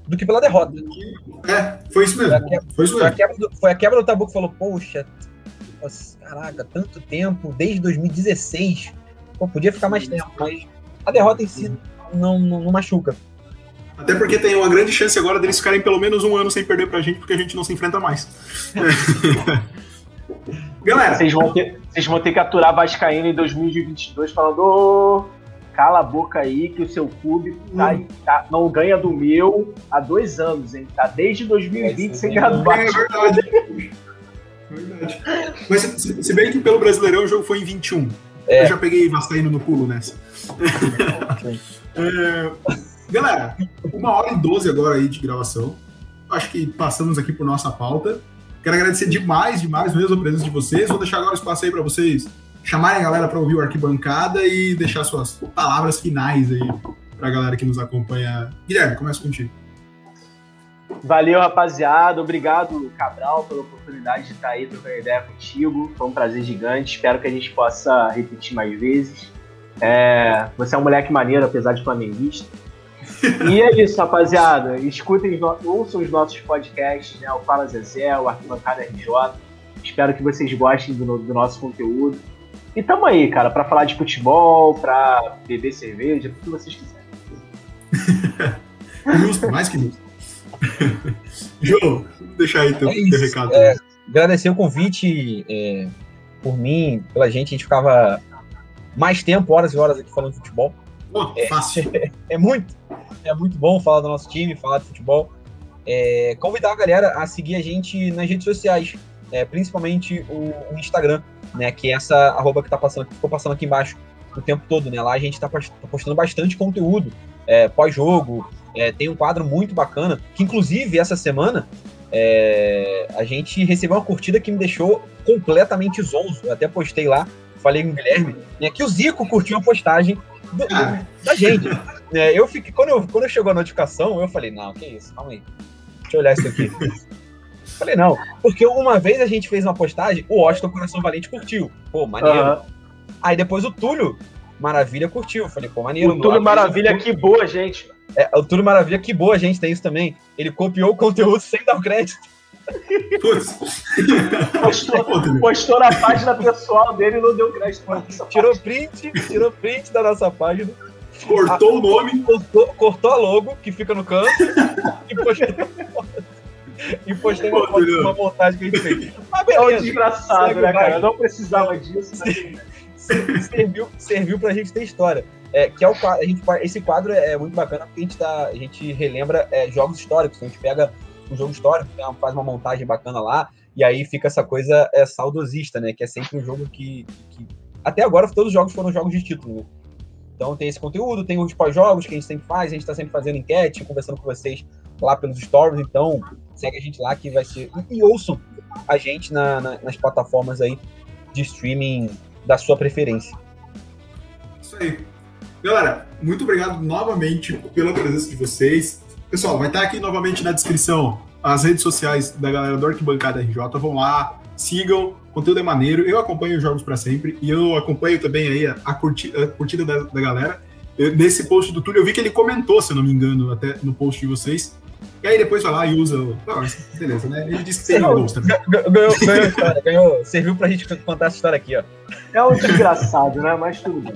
do que pela derrota. É, foi isso mesmo. Foi, quebra, foi, isso mesmo. Foi, a quebra do, foi a quebra do tabu que falou, poxa, nossa, caraca, tanto tempo, desde 2016. Pô, podia ficar mais tempo, mas a derrota em si não, não, não machuca. Até porque tem uma grande chance agora deles ficarem pelo menos um ano sem perder pra gente, porque a gente não se enfrenta mais. *laughs* Galera. Vocês vão, ter, vocês vão ter que aturar Vascaíno em 2022 falando. Oh, cala a boca aí que o seu clube tá, hum. tá, não ganha do meu há dois anos, hein? Tá desde 2020 é, sem ganhar do É verdade. verdade. *laughs* Mas se, se, bem que pelo Brasileirão o jogo foi em 21. É. Eu já peguei Vascaíno no pulo nessa. *laughs* é, galera, uma hora e doze agora aí de gravação. Acho que passamos aqui por nossa pauta. Quero agradecer demais, demais mesmo a presença de vocês. Vou deixar agora o espaço aí para vocês chamarem a galera para ouvir o Arquibancada e deixar suas palavras finais aí para a galera que nos acompanha. Guilherme, começa contigo. Valeu, rapaziada. Obrigado, Cabral, pela oportunidade de estar aí trocando ideia contigo. Foi um prazer gigante. Espero que a gente possa repetir mais vezes. É... Você é um moleque maneiro, apesar de flamenguista. E é isso, rapaziada. Escutem, ouçam os nossos podcasts, né? O Fala Zezé, o Arquibancada RJ. Espero que vocês gostem do, do nosso conteúdo. E tamo aí, cara, para falar de futebol, para beber cerveja, o que vocês quiserem. *laughs* justo, mais que justo. *laughs* João, deixa aí teu, é teu recado. É, agradecer o convite é, por mim, pela gente. A gente ficava mais tempo, horas e horas aqui falando de futebol. É, fácil. *laughs* É, muito. É muito bom falar do nosso time, falar de futebol. É, convidar a galera a seguir a gente nas redes sociais, é, principalmente o, o, Instagram, né? Que é essa arroba que tá passando, que ficou passando aqui embaixo o tempo todo, né? Lá a gente tá, tá postando bastante conteúdo é, pós-jogo. É, tem um quadro muito bacana, que inclusive essa semana é, a gente recebeu uma curtida que me deixou completamente zonzo. Eu até postei lá, falei com o Guilherme, né, que o Zico curtiu a postagem do, da gente. É, eu fiquei, quando, eu, quando chegou a notificação, eu falei, não, que isso, calma aí. Deixa eu olhar isso aqui. *laughs* falei, não, porque uma vez a gente fez uma postagem, o Washington Coração Valente curtiu. Pô, maneiro. Uhum. Aí depois o Túlio Maravilha curtiu. Falei, pô, maneiro. O Túlio Maravilha que boa, gente. É, o Túlio Maravilha que boa, gente, tem isso também. Ele copiou o conteúdo sem dar o crédito. Postou, postou na página pessoal dele e não deu crédito. Tirou print, tirou print da nossa página. Cortou a, o nome. Cortou, cortou, a logo, que fica no canto, e postou. e postou uma, uma montagem que a gente fez. Mas beleza, é um desgraçado, né, cara? Eu não precisava disso. Né? serviu, serviu pra gente ter história. É, que é o a gente, esse quadro é muito bacana porque a gente, tá, a gente relembra é, jogos históricos. A gente pega um jogo histórico, faz uma montagem bacana lá, e aí fica essa coisa é, saudosista, né? Que é sempre um jogo que, que. Até agora todos os jogos foram jogos de título, né? Então tem esse conteúdo, tem os pós-jogos que a gente sempre faz, a gente está sempre fazendo enquete, conversando com vocês lá pelos stories. Então, segue a gente lá que vai ser. E, e ouçam a gente na, na, nas plataformas aí de streaming da sua preferência. Isso aí. Galera, muito obrigado novamente pela presença de vocês. Pessoal, vai estar aqui novamente na descrição as redes sociais da galera do Arquibancada RJ. Vão lá, sigam, o conteúdo é maneiro. Eu acompanho os jogos para sempre e eu acompanho também aí a, a curtida, a curtida da, da, galera. Eu, nesse post do Túlio, eu vi que ele comentou, se eu não me engano, até no post de vocês. E aí depois vai lá e usa. Oh, beleza, né? Ele disse que tem gols também. Ganhou, ganhou história, ganhou. Serviu pra gente contar essa história aqui, ó. É um desgraçado, né? Mas tudo bem.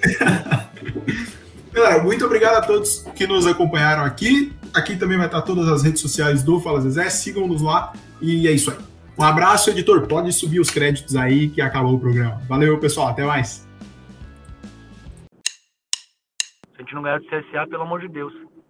*laughs* Galera, muito obrigado a todos que nos acompanharam aqui. Aqui também vai estar todas as redes sociais do Fala Zezé. Sigam-nos lá e é isso aí. Um abraço, editor. Pode subir os créditos aí que acabou o programa. Valeu, pessoal. Até mais. Se a gente não ganhar de CSA, pelo amor de Deus.